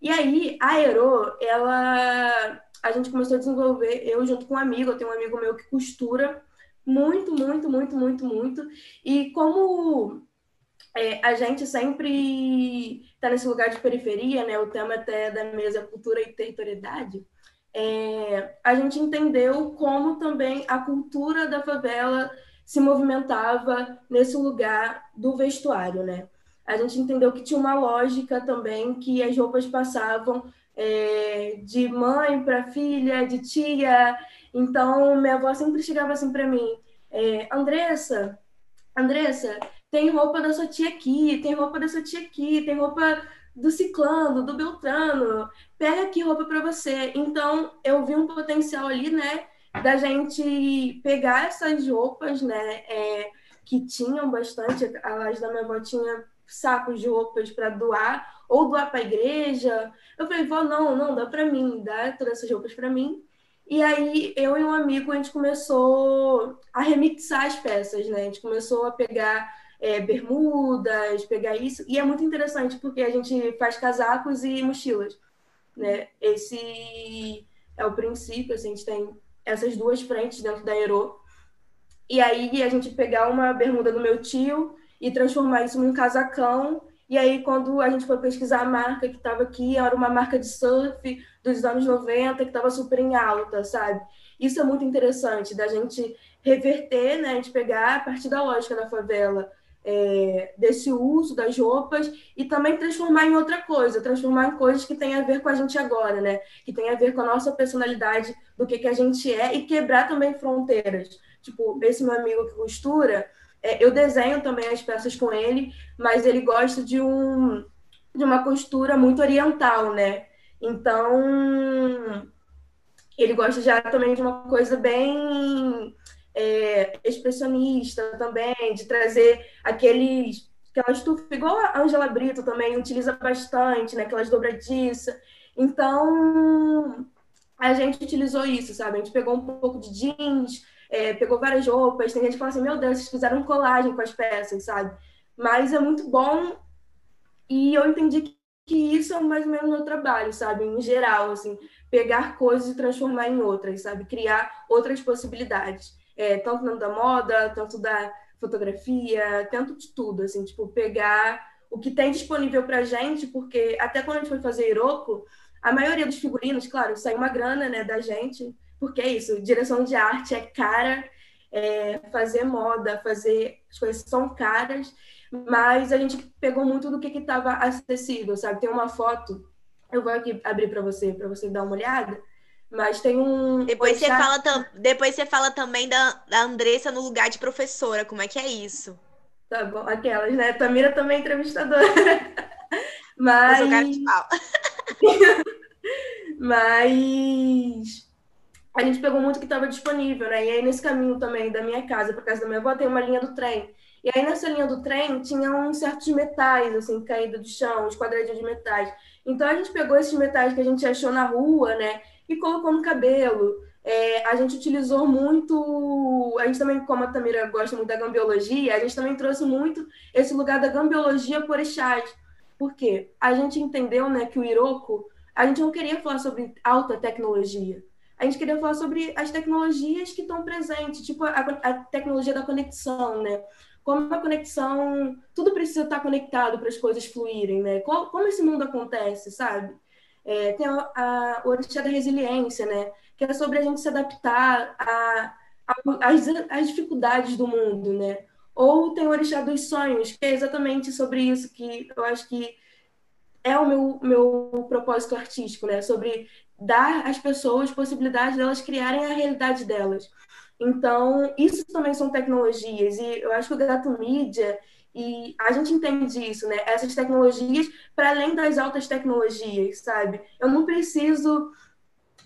[SPEAKER 4] E aí, a Aero, ela a gente começou a desenvolver, eu junto com um amigo, eu tenho um amigo meu que costura muito, muito, muito, muito, muito. E como é, a gente sempre está nesse lugar de periferia, né? O tema até da mesa é cultura e territorialidade. É, a gente entendeu como também a cultura da favela se movimentava nesse lugar do vestuário, né? A gente entendeu que tinha uma lógica também que as roupas passavam é, de mãe para filha, de tia. Então, minha avó sempre chegava assim para mim: é, Andressa, Andressa, tem roupa da sua tia aqui, tem roupa da sua tia aqui, tem roupa do ciclano, do beltrano, pega aqui roupa para você. Então, eu vi um potencial ali, né, da gente pegar essas roupas, né, é, que tinham bastante, a da minha avó tinha sacos de roupas para doar, ou doar para a igreja. Eu falei, vó, não, não, dá para mim, dá todas essas roupas para mim. E aí, eu e um amigo, a gente começou a remixar as peças, né? A gente começou a pegar é, bermudas, pegar isso. E é muito interessante porque a gente faz casacos e mochilas, né? Esse é o princípio, assim, a gente tem essas duas frentes dentro da Aero. E aí a gente pegar uma bermuda do meu tio e transformar isso num casacão. E aí, quando a gente foi pesquisar a marca que estava aqui, era uma marca de surf dos anos 90 que estava super em alta, sabe? Isso é muito interessante, da gente reverter, né? A gente pegar a partir da lógica da favela, é, desse uso das roupas e também transformar em outra coisa, transformar em coisas que têm a ver com a gente agora, né? Que tem a ver com a nossa personalidade, do que, que a gente é e quebrar também fronteiras. Tipo, esse meu amigo que costura, é, eu desenho também as peças com ele, mas ele gosta de um de uma costura muito oriental, né? Então, ele gosta já também de uma coisa bem é, expressionista também, de trazer aqueles aquela estufa, igual a Angela Brito também utiliza bastante, né? Aquelas dobradiças. Então, a gente utilizou isso, sabe? A gente pegou um pouco de jeans, é, pegou várias roupas. Tem gente que fala assim, meu Deus, vocês fizeram colagem com as peças, sabe? Mas é muito bom e eu entendi que, que isso é mais ou menos meu trabalho, sabe? Em geral, assim, pegar coisas e transformar em outras, sabe? Criar outras possibilidades é, tanto dentro da moda, tanto da fotografia, tanto de tudo, assim, tipo, pegar o que tem disponível pra gente, porque até quando a gente foi fazer Iroko, a maioria dos figurinos, claro, sai uma grana, né, da gente, porque é isso, direção de arte é cara, é, fazer moda, fazer as coisas são caras, mas a gente pegou muito do que estava acessível, sabe? Tem uma foto, eu vou aqui abrir para você, para você dar uma olhada. Mas tem um.
[SPEAKER 2] Depois você, fala Depois você fala também da, da Andressa no lugar de professora. Como é que é isso?
[SPEAKER 4] Tá bom, aquelas, né? Tamira também é entrevistadora. (laughs) Mas. Eu (laughs) Mas a gente pegou muito que estava disponível, né? E aí, nesse caminho também da minha casa para casa da minha avó, tem uma linha do trem. E aí, nessa linha do trem, tinha uns certos metais, assim, caídos do chão, uns quadradinhos de metais. Então, a gente pegou esses metais que a gente achou na rua, né? E colocou no cabelo. É, a gente utilizou muito. A gente também, como a Tamira gosta muito da gambiologia, a gente também trouxe muito esse lugar da gambiologia por orixás. Por quê? A gente entendeu né, que o Iroko, a gente não queria falar sobre alta tecnologia. A gente queria falar sobre as tecnologias que estão presentes, tipo a, a tecnologia da conexão, né? Como a conexão, tudo precisa estar conectado para as coisas fluírem, né? Como, como esse mundo acontece, sabe? É, tem a, a, o orixá da resiliência, né? Que é sobre a gente se adaptar às dificuldades do mundo, né? Ou tem o orixá dos sonhos, que é exatamente sobre isso que eu acho que é o meu, meu propósito artístico, né? Sobre dar às pessoas possibilidade delas criarem a realidade delas. Então, isso também são tecnologias, e eu acho que o Gato Mídia, e a gente entende isso, né? Essas tecnologias, para além das altas tecnologias, sabe? Eu não preciso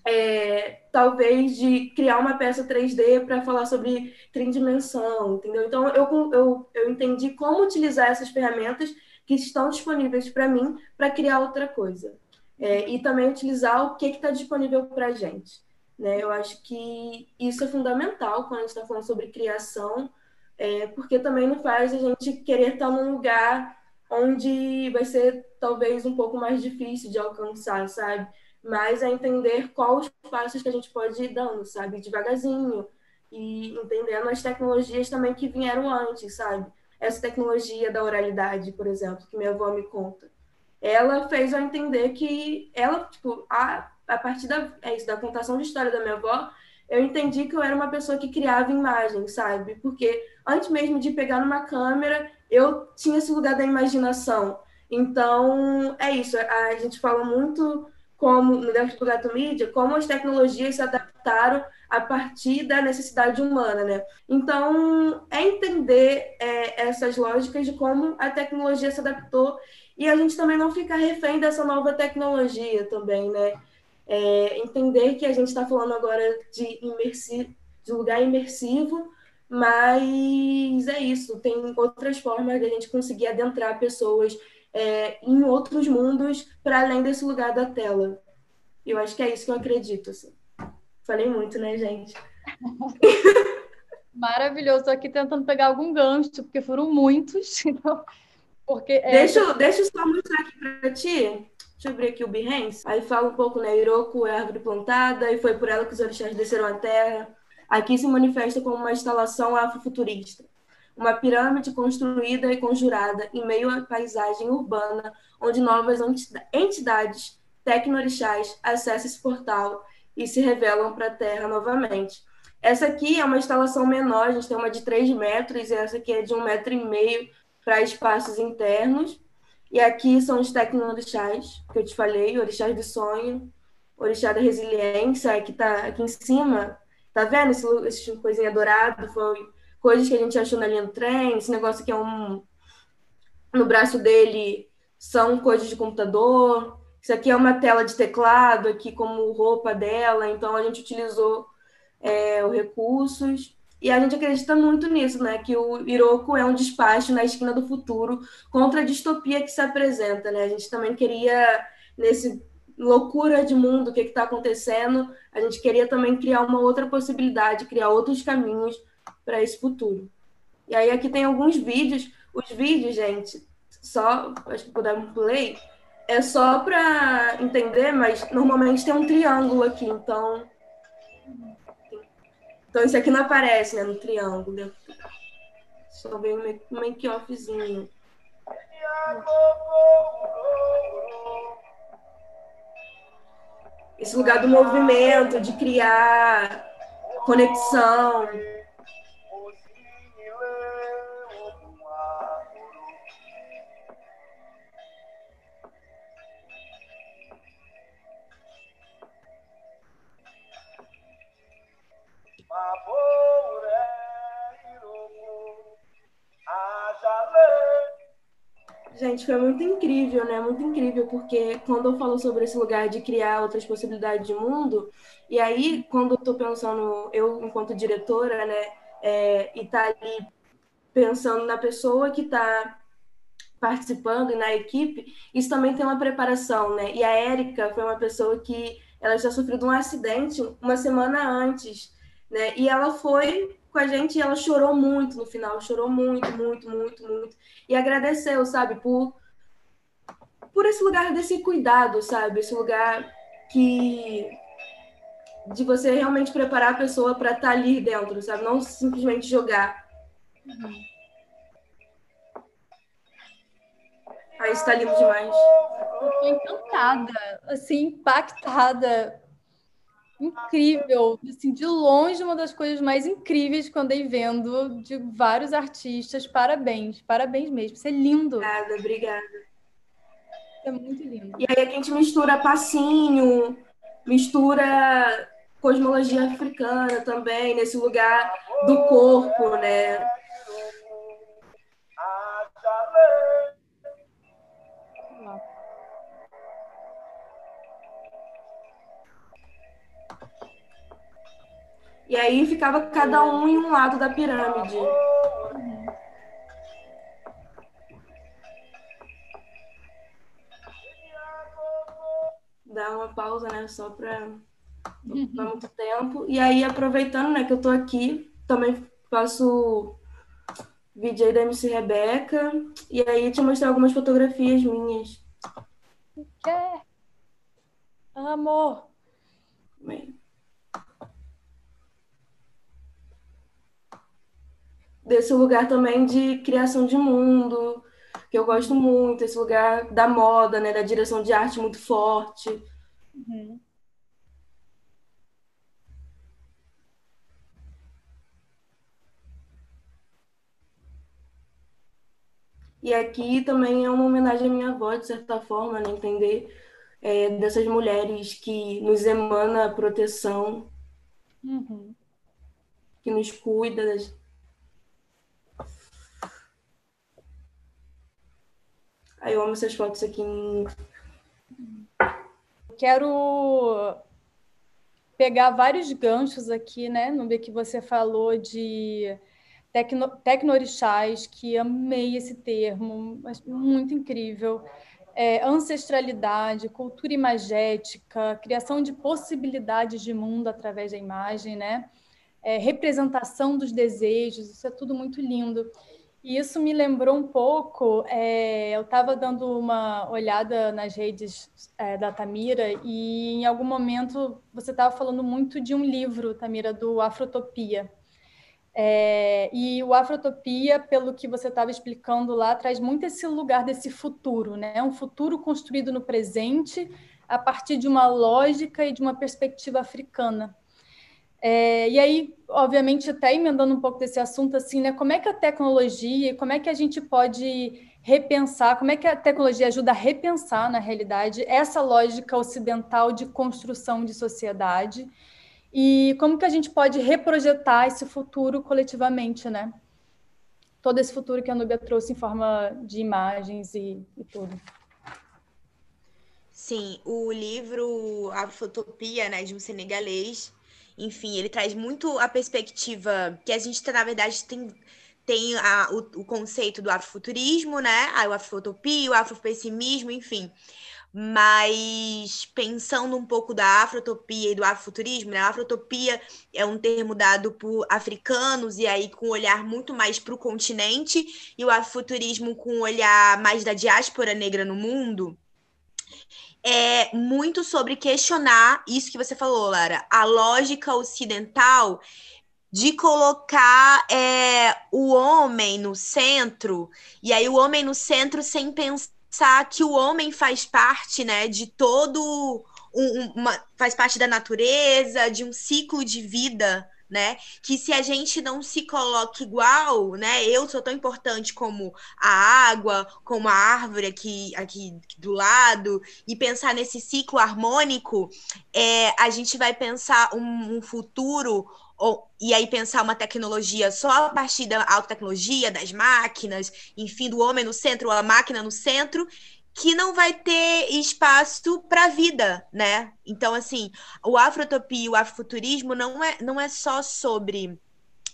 [SPEAKER 4] é, talvez de criar uma peça 3D para falar sobre tridimensão, entendeu? Então eu, eu, eu entendi como utilizar essas ferramentas que estão disponíveis para mim para criar outra coisa. É, e também utilizar o que está disponível para a gente. Né? Eu acho que isso é fundamental quando a gente está falando sobre criação, é, porque também não faz a gente querer estar num lugar onde vai ser talvez um pouco mais difícil de alcançar, sabe? mas a entender quais os passos que a gente pode ir dando, sabe? Devagarzinho. E entendendo as tecnologias também que vieram antes, sabe? Essa tecnologia da oralidade, por exemplo, que minha avó me conta. Ela fez eu entender que ela, tipo, a, a partir da, é isso, da contação de história da minha avó, eu entendi que eu era uma pessoa que criava imagens, sabe? Porque antes mesmo de pegar numa câmera, eu tinha esse lugar da imaginação. Então, é isso. A gente fala muito como no dentro do Gato Mídia, como as tecnologias se adaptaram a partir da necessidade humana, né? Então, é entender é, essas lógicas de como a tecnologia se adaptou e a gente também não ficar refém dessa nova tecnologia também, né? É, entender que a gente está falando agora de, imersi de lugar imersivo, mas é isso, tem outras formas de a gente conseguir adentrar pessoas é, em outros mundos para além desse lugar da tela. Eu acho que é isso que eu acredito. Assim. Falei muito, né, gente? (laughs)
[SPEAKER 1] Maravilhoso. Estou aqui tentando pegar algum gancho, porque foram muitos. (laughs) Então, porque é...
[SPEAKER 4] deixa, deixa eu só mostrar aqui para ti. Abrir aqui o Behance. Aí fala um pouco, né? Iroko é árvore plantada e foi por ela que os orixás desceram à terra. Aqui se manifesta como uma instalação afrofuturista uma pirâmide construída e conjurada em meio à paisagem urbana, onde novas entidades tecnorixás acessam esse portal e se revelam para a Terra novamente. Essa aqui é uma instalação menor, a gente tem uma de 3 metros, e essa aqui é de um metro e meio para espaços internos. E aqui são os tecnorixás, que eu te falei, orixás do sonho, orixá da resiliência, que está aqui em cima. Tá vendo esse, esse coisinha dourado? Foi coisas que a gente achou na linha do trem, esse negócio que é um. No braço dele são coisas de computador. Isso aqui é uma tela de teclado, aqui como roupa dela, então a gente utilizou é, os recursos. E a gente acredita muito nisso, né? Que o Iroko é um despacho na esquina do futuro contra a distopia que se apresenta, né? A gente também queria, nesse loucura de mundo, o que está acontecendo, a gente queria também criar uma outra possibilidade, criar outros caminhos para esse futuro. E aí aqui tem alguns vídeos. Os vídeos, gente, só acho que puder play, é só para entender, mas normalmente tem um triângulo aqui, então então isso aqui não aparece, né, no triângulo. Só vem um make-offzinho. Esse lugar do movimento, de criar conexão, Gente, foi muito incrível, né? Muito incrível, porque quando eu falo sobre esse lugar de criar outras possibilidades de mundo, e aí, quando eu tô pensando, eu, enquanto diretora, né, é, e tá ali pensando na pessoa que está participando e na equipe, isso também tem uma preparação, né? E a Érica foi uma pessoa que ela já sofreu um acidente uma semana antes, né? E ela foi com a gente e ela chorou muito no final, chorou muito, muito, muito, muito. E agradeceu, sabe, por por esse lugar desse cuidado, sabe? Esse lugar que de você realmente preparar a pessoa para estar tá ali dentro, sabe? Não simplesmente jogar. Aí está lindo demais.
[SPEAKER 1] Estou encantada, assim, impactada. Incrível, assim, de longe uma das coisas mais incríveis que eu andei vendo de vários artistas. Parabéns, parabéns mesmo. Isso é lindo.
[SPEAKER 4] Obrigada, obrigada.
[SPEAKER 1] É muito lindo.
[SPEAKER 4] E aí a gente mistura passinho, mistura cosmologia africana também, nesse lugar do corpo, né? E aí ficava cada um em um lado da pirâmide. Dá uma pausa, né? Só para ocupar muito tempo. E aí, aproveitando, né, que eu tô aqui, também faço vídeo aí da MC Rebeca. E aí, te mostrar algumas fotografias minhas.
[SPEAKER 1] Quer? Amor.
[SPEAKER 4] Bem. Desse lugar também de criação de mundo, que eu gosto muito, esse lugar da moda, né, da direção de arte muito forte. Uhum. E aqui também é uma homenagem à minha avó, de certa forma, né? entender é, dessas mulheres que nos emana proteção, uhum. que nos cuida, Aí eu amo essas fotos aqui.
[SPEAKER 1] Quero pegar vários ganchos aqui, né? No que você falou de tecno, tecnorixás, que amei esse termo, mas muito incrível. É, ancestralidade, cultura imagética, criação de possibilidades de mundo através da imagem, né? É, representação dos desejos, isso é tudo muito lindo. E isso me lembrou um pouco. É, eu estava dando uma olhada nas redes é, da Tamira e em algum momento você estava falando muito de um livro, Tamira, do Afrotopia. É, e o Afrotopia, pelo que você estava explicando lá, traz muito esse lugar desse futuro, né? Um futuro construído no presente a partir de uma lógica e de uma perspectiva africana. É, e aí, obviamente, até emendando um pouco desse assunto, assim, né? Como é que a tecnologia, como é que a gente pode repensar, como é que a tecnologia ajuda a repensar, na realidade, essa lógica ocidental de construção de sociedade e como que a gente pode reprojetar esse futuro coletivamente, né? Todo esse futuro que a Nubia trouxe em forma de imagens e, e tudo.
[SPEAKER 2] Sim, o livro Afrotopia, né, de um senegalês, enfim, ele traz muito a perspectiva que a gente, na verdade, tem, tem a, o, o conceito do afrofuturismo, né? A, o afrotopia, o afropessimismo, enfim. Mas pensando um pouco da afrotopia e do afrofuturismo, né? A afrotopia é um termo dado por africanos e aí com um olhar muito mais para o continente, e o afrofuturismo com um olhar mais da diáspora negra no mundo é muito sobre questionar isso que você falou, Lara, a lógica ocidental de colocar é, o homem no centro, e aí o homem no centro sem pensar que o homem faz parte, né, de todo um, uma, faz parte da natureza, de um ciclo de vida né? Que se a gente não se coloca igual, né? Eu sou tão importante como a água, como a árvore aqui, aqui do lado, e pensar nesse ciclo harmônico, é, a gente vai pensar um, um futuro ou, e aí pensar uma tecnologia só a partir da alta tecnologia, das máquinas, enfim, do homem no centro, a máquina no centro, que não vai ter espaço para vida, né? Então, assim, o afrotopia, o afrofuturismo não é, não é só sobre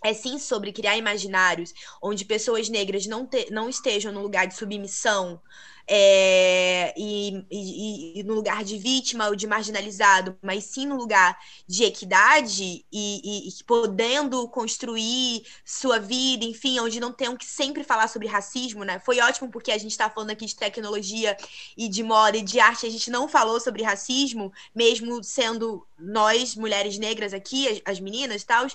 [SPEAKER 2] é sim sobre criar imaginários onde pessoas negras não, te, não estejam no lugar de submissão é, e, e, e, no lugar de vítima ou de marginalizado, mas sim no lugar de equidade e, e, podendo construir sua vida, enfim, onde não tenham que sempre falar sobre racismo, né? Foi ótimo porque a gente está falando aqui de tecnologia e de moda e de arte, a gente não falou sobre racismo, mesmo sendo nós, mulheres negras aqui, as, as meninas e tal,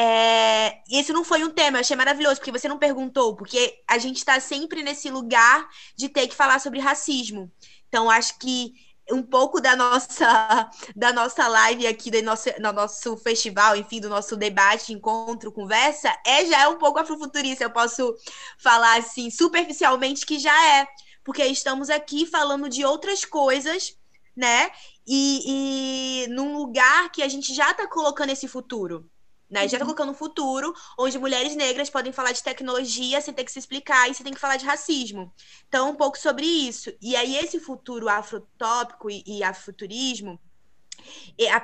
[SPEAKER 2] é, esse não foi um tema, eu achei maravilhoso, porque você não perguntou, porque a gente está sempre nesse lugar de ter que falar sobre racismo. Então, acho que um pouco da nossa (laughs) da nossa live aqui, do nosso, do nosso festival, enfim, do nosso debate, encontro, conversa, é já é um pouco afrofuturista. Eu posso falar assim, superficialmente, que já é. Porque estamos aqui falando de outras coisas, né? E, e num lugar que a gente já está colocando esse futuro. Né? Já tá uhum. colocando um futuro onde mulheres negras podem falar de tecnologia sem ter que se explicar e sem ter que falar de racismo. Então, um pouco sobre isso. E aí, esse futuro afrotópico e, e afrofuturismo,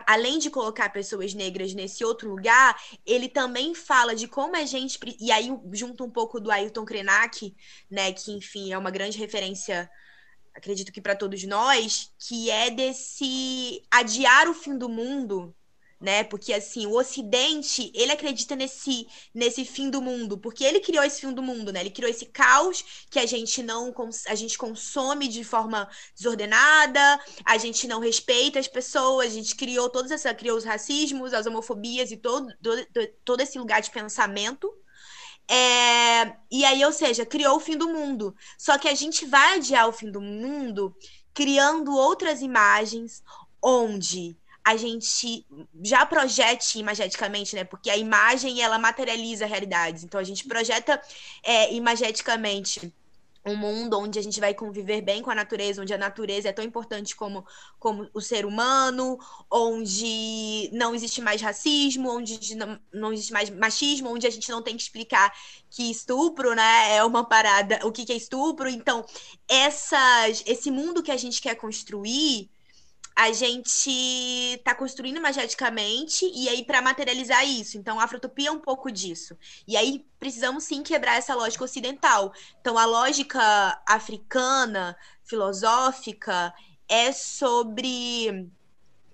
[SPEAKER 2] além de colocar pessoas negras nesse outro lugar, ele também fala de como a gente. E aí, junto um pouco do Ailton Krenak, né, que, enfim, é uma grande referência, acredito que para todos nós, que é desse adiar o fim do mundo né? Porque assim, o Ocidente, ele acredita nesse nesse fim do mundo, porque ele criou esse fim do mundo, né? Ele criou esse caos que a gente não a gente consome de forma desordenada, a gente não respeita as pessoas, a gente criou todas essa criou os racismos, as homofobias e todo todo, todo esse lugar de pensamento. É, e aí, ou seja, criou o fim do mundo. Só que a gente vai adiar o fim do mundo criando outras imagens onde a gente já projete imageticamente, né? Porque a imagem ela materializa realidades. Então a gente projeta é, imageticamente um mundo onde a gente vai conviver bem com a natureza, onde a natureza é tão importante como, como o ser humano, onde não existe mais racismo, onde não, não existe mais machismo, onde a gente não tem que explicar que estupro, né, é uma parada, o que, que é estupro. Então, essas, esse mundo que a gente quer construir a gente está construindo imageticamente e aí para materializar isso. Então, a afrotopia é um pouco disso. E aí precisamos sim quebrar essa lógica ocidental. Então, a lógica africana, filosófica, é sobre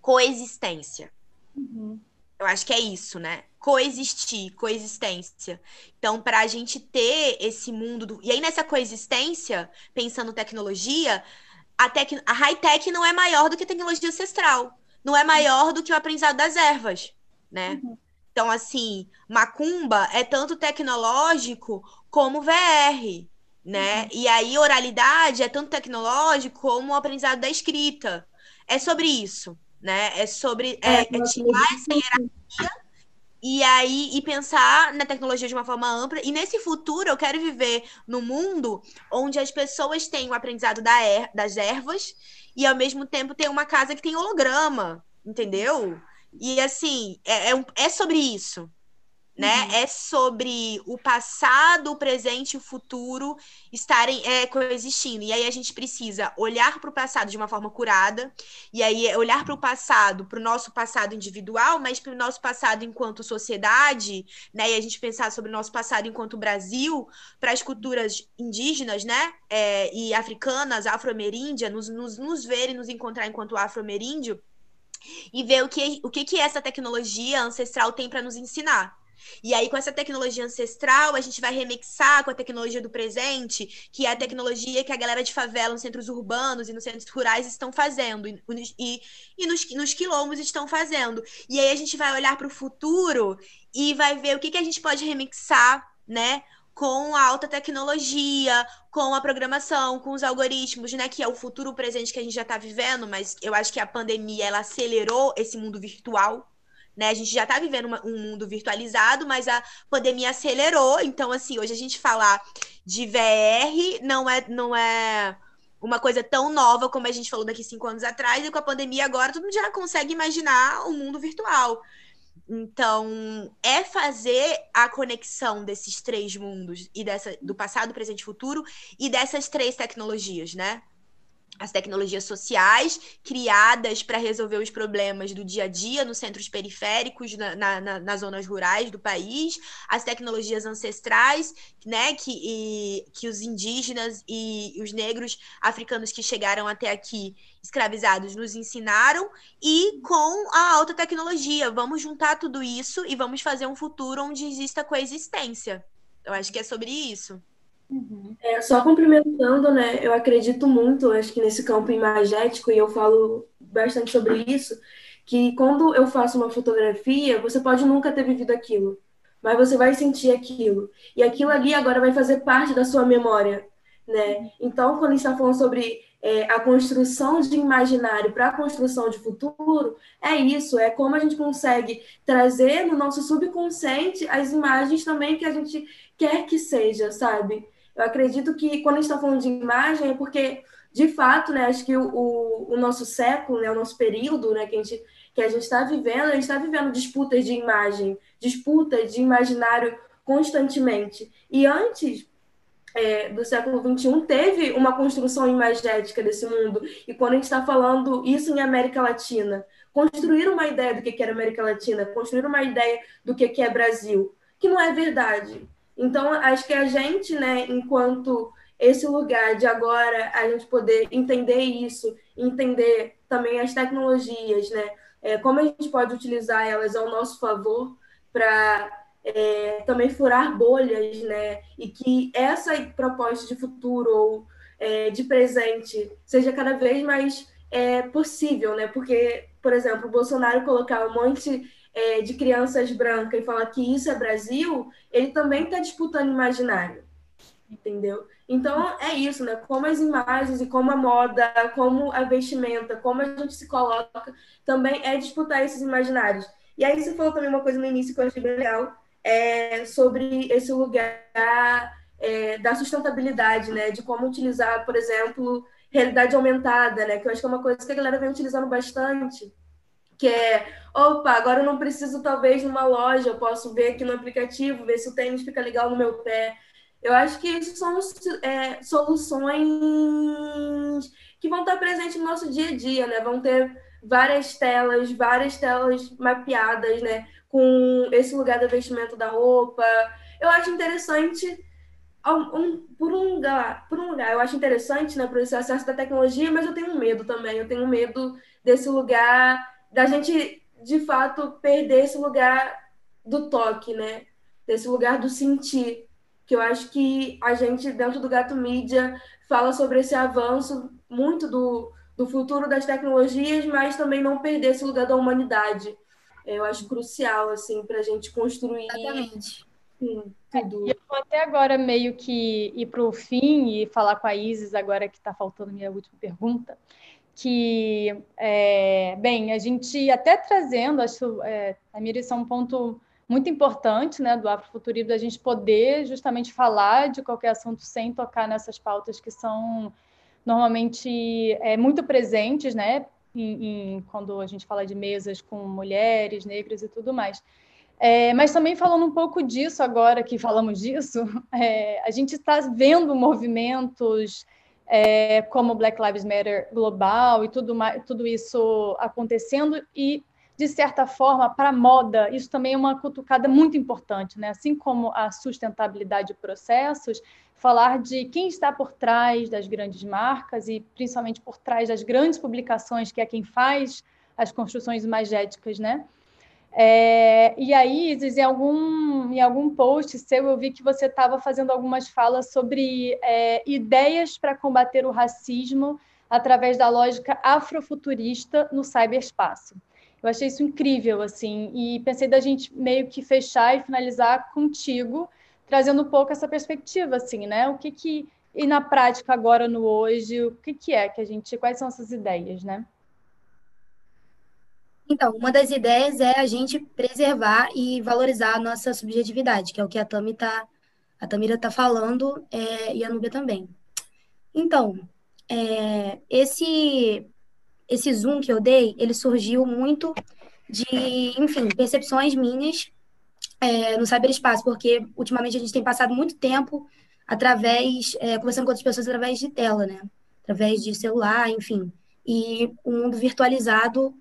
[SPEAKER 2] coexistência. Uhum. Eu acho que é isso, né? Coexistir, coexistência. Então, para a gente ter esse mundo. Do... E aí, nessa coexistência, pensando tecnologia, a, tec... a high-tech não é maior do que a tecnologia ancestral. Não é maior do que o aprendizado das ervas, né? Uhum. Então, assim, macumba é tanto tecnológico como VR, né? Uhum. E aí, oralidade é tanto tecnológico como o aprendizado da escrita. É sobre isso, né? É sobre é, é, é tirar essa hierarquia e aí, e pensar na tecnologia de uma forma ampla. E nesse futuro, eu quero viver num mundo onde as pessoas têm o aprendizado da er, das ervas e, ao mesmo tempo, tem uma casa que tem holograma, entendeu? E, assim, é, é, é sobre isso, né? Uhum. É sobre o passado, o presente e o futuro estarem é, coexistindo. E aí a gente precisa olhar para o passado de uma forma curada, e aí é olhar para o passado, para o nosso passado individual, mas para o nosso passado enquanto sociedade, né? E a gente pensar sobre o nosso passado enquanto Brasil, para as culturas indígenas, né? É, e africanas, afro-ameríndia, nos, nos, nos ver e nos encontrar enquanto afro-ameríndio e ver o que, o que, que essa tecnologia ancestral tem para nos ensinar. E aí, com essa tecnologia ancestral, a gente vai remixar com a tecnologia do presente, que é a tecnologia que a galera de favela nos centros urbanos e nos centros rurais estão fazendo, e, e, nos, nos quilombos estão fazendo. E aí a gente vai olhar para o futuro e vai ver o que, que a gente pode remixar, né? com a alta tecnologia, com a programação, com os algoritmos, né, que é o futuro presente que a gente já está vivendo, mas eu acho que a pandemia ela acelerou esse mundo virtual, né? A gente já está vivendo uma, um mundo virtualizado, mas a pandemia acelerou. Então, assim, hoje a gente falar de VR não é, não é uma coisa tão nova como a gente falou daqui cinco anos atrás, e com a pandemia agora todo mundo já consegue imaginar o um mundo virtual. Então, é fazer a conexão desses três mundos e dessa do passado, presente e futuro e dessas três tecnologias, né? As tecnologias sociais criadas para resolver os problemas do dia a dia nos centros periféricos, na, na, nas zonas rurais do país, as tecnologias ancestrais, né, que, e, que os indígenas e os negros africanos que chegaram até aqui escravizados nos ensinaram, e com a alta tecnologia. Vamos juntar tudo isso e vamos fazer um futuro onde exista coexistência. Eu acho que é sobre isso.
[SPEAKER 4] Uhum. É, só complementando, né? Eu acredito muito, acho que nesse campo imagético, e eu falo bastante sobre isso, que quando eu faço uma fotografia, você pode nunca ter vivido aquilo, mas você vai sentir aquilo. E aquilo ali agora vai fazer parte da sua memória, né? Então, quando a gente está falando sobre é, a construção de imaginário para a construção de futuro, é isso, é como a gente consegue trazer no nosso subconsciente as imagens também que a gente quer que seja, sabe? Eu acredito que quando a gente está falando de imagem é porque, de fato, né, acho que o, o, o nosso século, né, o nosso período né, que a gente que a gente está vivendo, a gente está vivendo disputas de imagem, disputas de imaginário constantemente. E antes é, do século XXI teve uma construção imagética desse mundo. E quando a gente está falando isso em América Latina, construir uma ideia do que é América Latina, construir uma ideia do que é Brasil, que não é verdade. Então, acho que a gente, né, enquanto esse lugar de agora a gente poder entender isso, entender também as tecnologias, né, é, como a gente pode utilizar elas ao nosso favor para é, também furar bolhas, né, e que essa proposta de futuro ou é, de presente seja cada vez mais é, possível, né, porque, por exemplo, o Bolsonaro colocar um monte é, de crianças brancas e falar que isso é Brasil, ele também está disputando imaginário, entendeu? Então é isso, né? Como as imagens e como a moda, como a vestimenta, como a gente se coloca, também é disputar esses imaginários. E aí você falou também uma coisa no início que eu achei bem legal, é sobre esse lugar é, da sustentabilidade, né? De como utilizar, por exemplo, realidade aumentada, né? Que eu acho que é uma coisa que a galera vem utilizando bastante que é, opa, agora eu não preciso talvez numa loja, eu posso ver aqui no aplicativo, ver se o tênis fica legal no meu pé. Eu acho que isso são é, soluções que vão estar presentes no nosso dia a dia, né? Vão ter várias telas, várias telas mapeadas, né? Com esse lugar do vestimento da roupa. Eu acho interessante um, por, um lugar, por um lugar, eu acho interessante, né, por esse acesso da tecnologia, mas eu tenho medo também. Eu tenho medo desse lugar da gente, de fato, perder esse lugar do toque, né? Desse lugar do sentir. Que eu acho que a gente, dentro do Gato Mídia, fala sobre esse avanço muito do, do futuro das tecnologias, mas também não perder esse lugar da humanidade. Eu acho crucial, assim, para a gente construir.
[SPEAKER 3] Exatamente.
[SPEAKER 1] Sim, tudo. É, eu vou até agora meio que ir para o fim e falar com a Isis, agora que está faltando minha última pergunta que, é, bem, a gente até trazendo, acho, é, Amir, isso é um ponto muito importante né, do Afrofuturismo, da gente poder justamente falar de qualquer assunto sem tocar nessas pautas que são normalmente é, muito presentes, né, em, em, quando a gente fala de mesas com mulheres, negras e tudo mais. É, mas também falando um pouco disso agora que falamos disso, (laughs) é, a gente está vendo movimentos é, como Black Lives Matter global e tudo, tudo isso acontecendo e de certa forma, para a moda, isso também é uma cutucada muito importante, né? Assim como a sustentabilidade de processos, falar de quem está por trás das grandes marcas e principalmente por trás das grandes publicações, que é quem faz as construções imagéticas, né? É, e aí, Isis, em algum, em algum post seu, eu vi que você estava fazendo algumas falas sobre é, ideias para combater o racismo através da lógica afrofuturista no cyberespaço. Eu achei isso incrível, assim, e pensei da gente meio que fechar e finalizar contigo, trazendo um pouco essa perspectiva, assim, né? O que que, e na prática agora, no hoje, o que que é que a gente, quais são essas ideias, né?
[SPEAKER 3] Então, uma das ideias é a gente preservar e valorizar a nossa subjetividade, que é o que a Tami tá, a Tamira está falando é, e a Núbia também. Então, é, esse esse zoom que eu dei, ele surgiu muito de, enfim, percepções minhas é, no cyberespaço, porque ultimamente a gente tem passado muito tempo através, é, conversando com outras pessoas através de tela, né? Através de celular, enfim. E o mundo virtualizado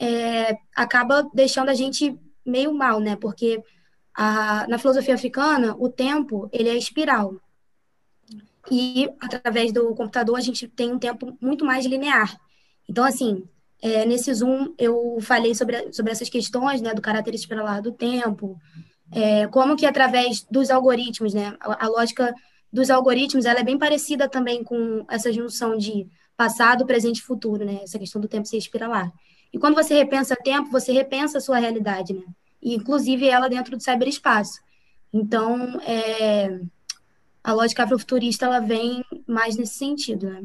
[SPEAKER 3] é, acaba deixando a gente meio mal, né? Porque a, na filosofia africana, o tempo, ele é espiral. E através do computador, a gente tem um tempo muito mais linear. Então, assim, é, nesse Zoom, eu falei sobre, sobre essas questões, né, do caráter espiralar do tempo, é, como que através dos algoritmos, né, a, a, lógica dos algoritmos, ela é bem parecida também com essa junção de passado, presente e futuro, né, essa questão do tempo ser espiralar. E quando você repensa tempo, você repensa a sua realidade, né, e inclusive ela dentro do cyberespaço. Então, é, a lógica afrofuturista, ela vem mais nesse sentido, né.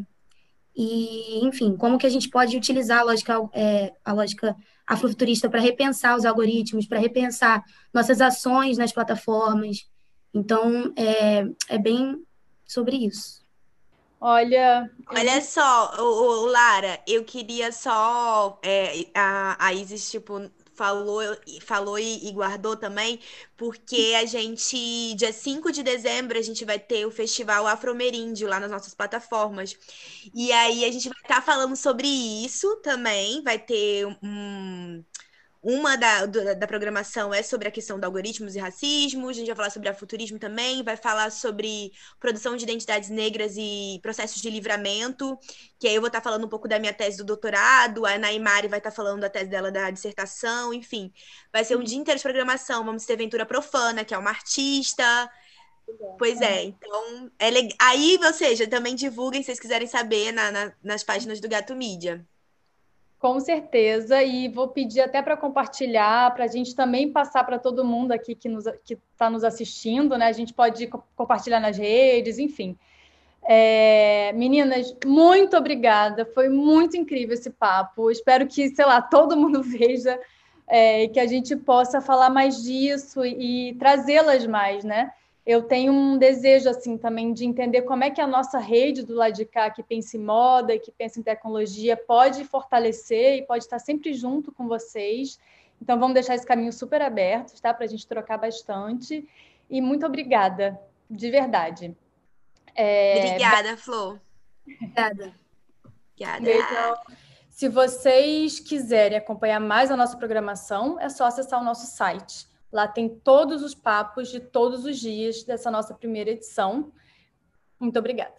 [SPEAKER 3] E, enfim, como que a gente pode utilizar a lógica, é, a lógica afrofuturista para repensar os algoritmos, para repensar nossas ações nas plataformas. Então, é, é bem sobre isso.
[SPEAKER 1] Olha.
[SPEAKER 2] Olha só, o, Lara, eu queria só. É, a, a Isis, tipo, falou, falou e, e, guardou também, porque a gente, dia 5 de dezembro, a gente vai ter o Festival Afromeríndio lá nas nossas plataformas. E aí a gente vai estar falando sobre isso também, vai ter um uma da, da programação é sobre a questão de algoritmos e racismo, a gente vai falar sobre afuturismo também, vai falar sobre produção de identidades negras e processos de livramento, que aí eu vou estar falando um pouco da minha tese do doutorado, a Naimari vai estar falando da tese dela da dissertação, enfim. Vai ser um dia inteiro de programação, vamos ter Ventura Profana, que é uma artista, Pois é, então é legal. Aí, ou seja, também divulguem se vocês quiserem saber na, na, nas páginas do Gato Mídia.
[SPEAKER 1] Com certeza, e vou pedir até para compartilhar, para a gente também passar para todo mundo aqui que está nos, que tá nos assistindo, né? A gente pode compartilhar nas redes, enfim. É, meninas, muito obrigada, foi muito incrível esse papo. Espero que, sei lá, todo mundo (laughs) veja é, que a gente possa falar mais disso e, e trazê-las mais, né? Eu tenho um desejo assim também de entender como é que a nossa rede do lado de cá, que pensa em moda e que pensa em tecnologia, pode fortalecer e pode estar sempre junto com vocês. Então vamos deixar esse caminho super aberto, tá? Para a gente trocar bastante. E muito obrigada, de verdade.
[SPEAKER 2] É... Obrigada, Flor.
[SPEAKER 3] Obrigada.
[SPEAKER 1] Obrigada. Se vocês quiserem acompanhar mais a nossa programação, é só acessar o nosso site Lá tem todos os papos de todos os dias dessa nossa primeira edição. Muito obrigada.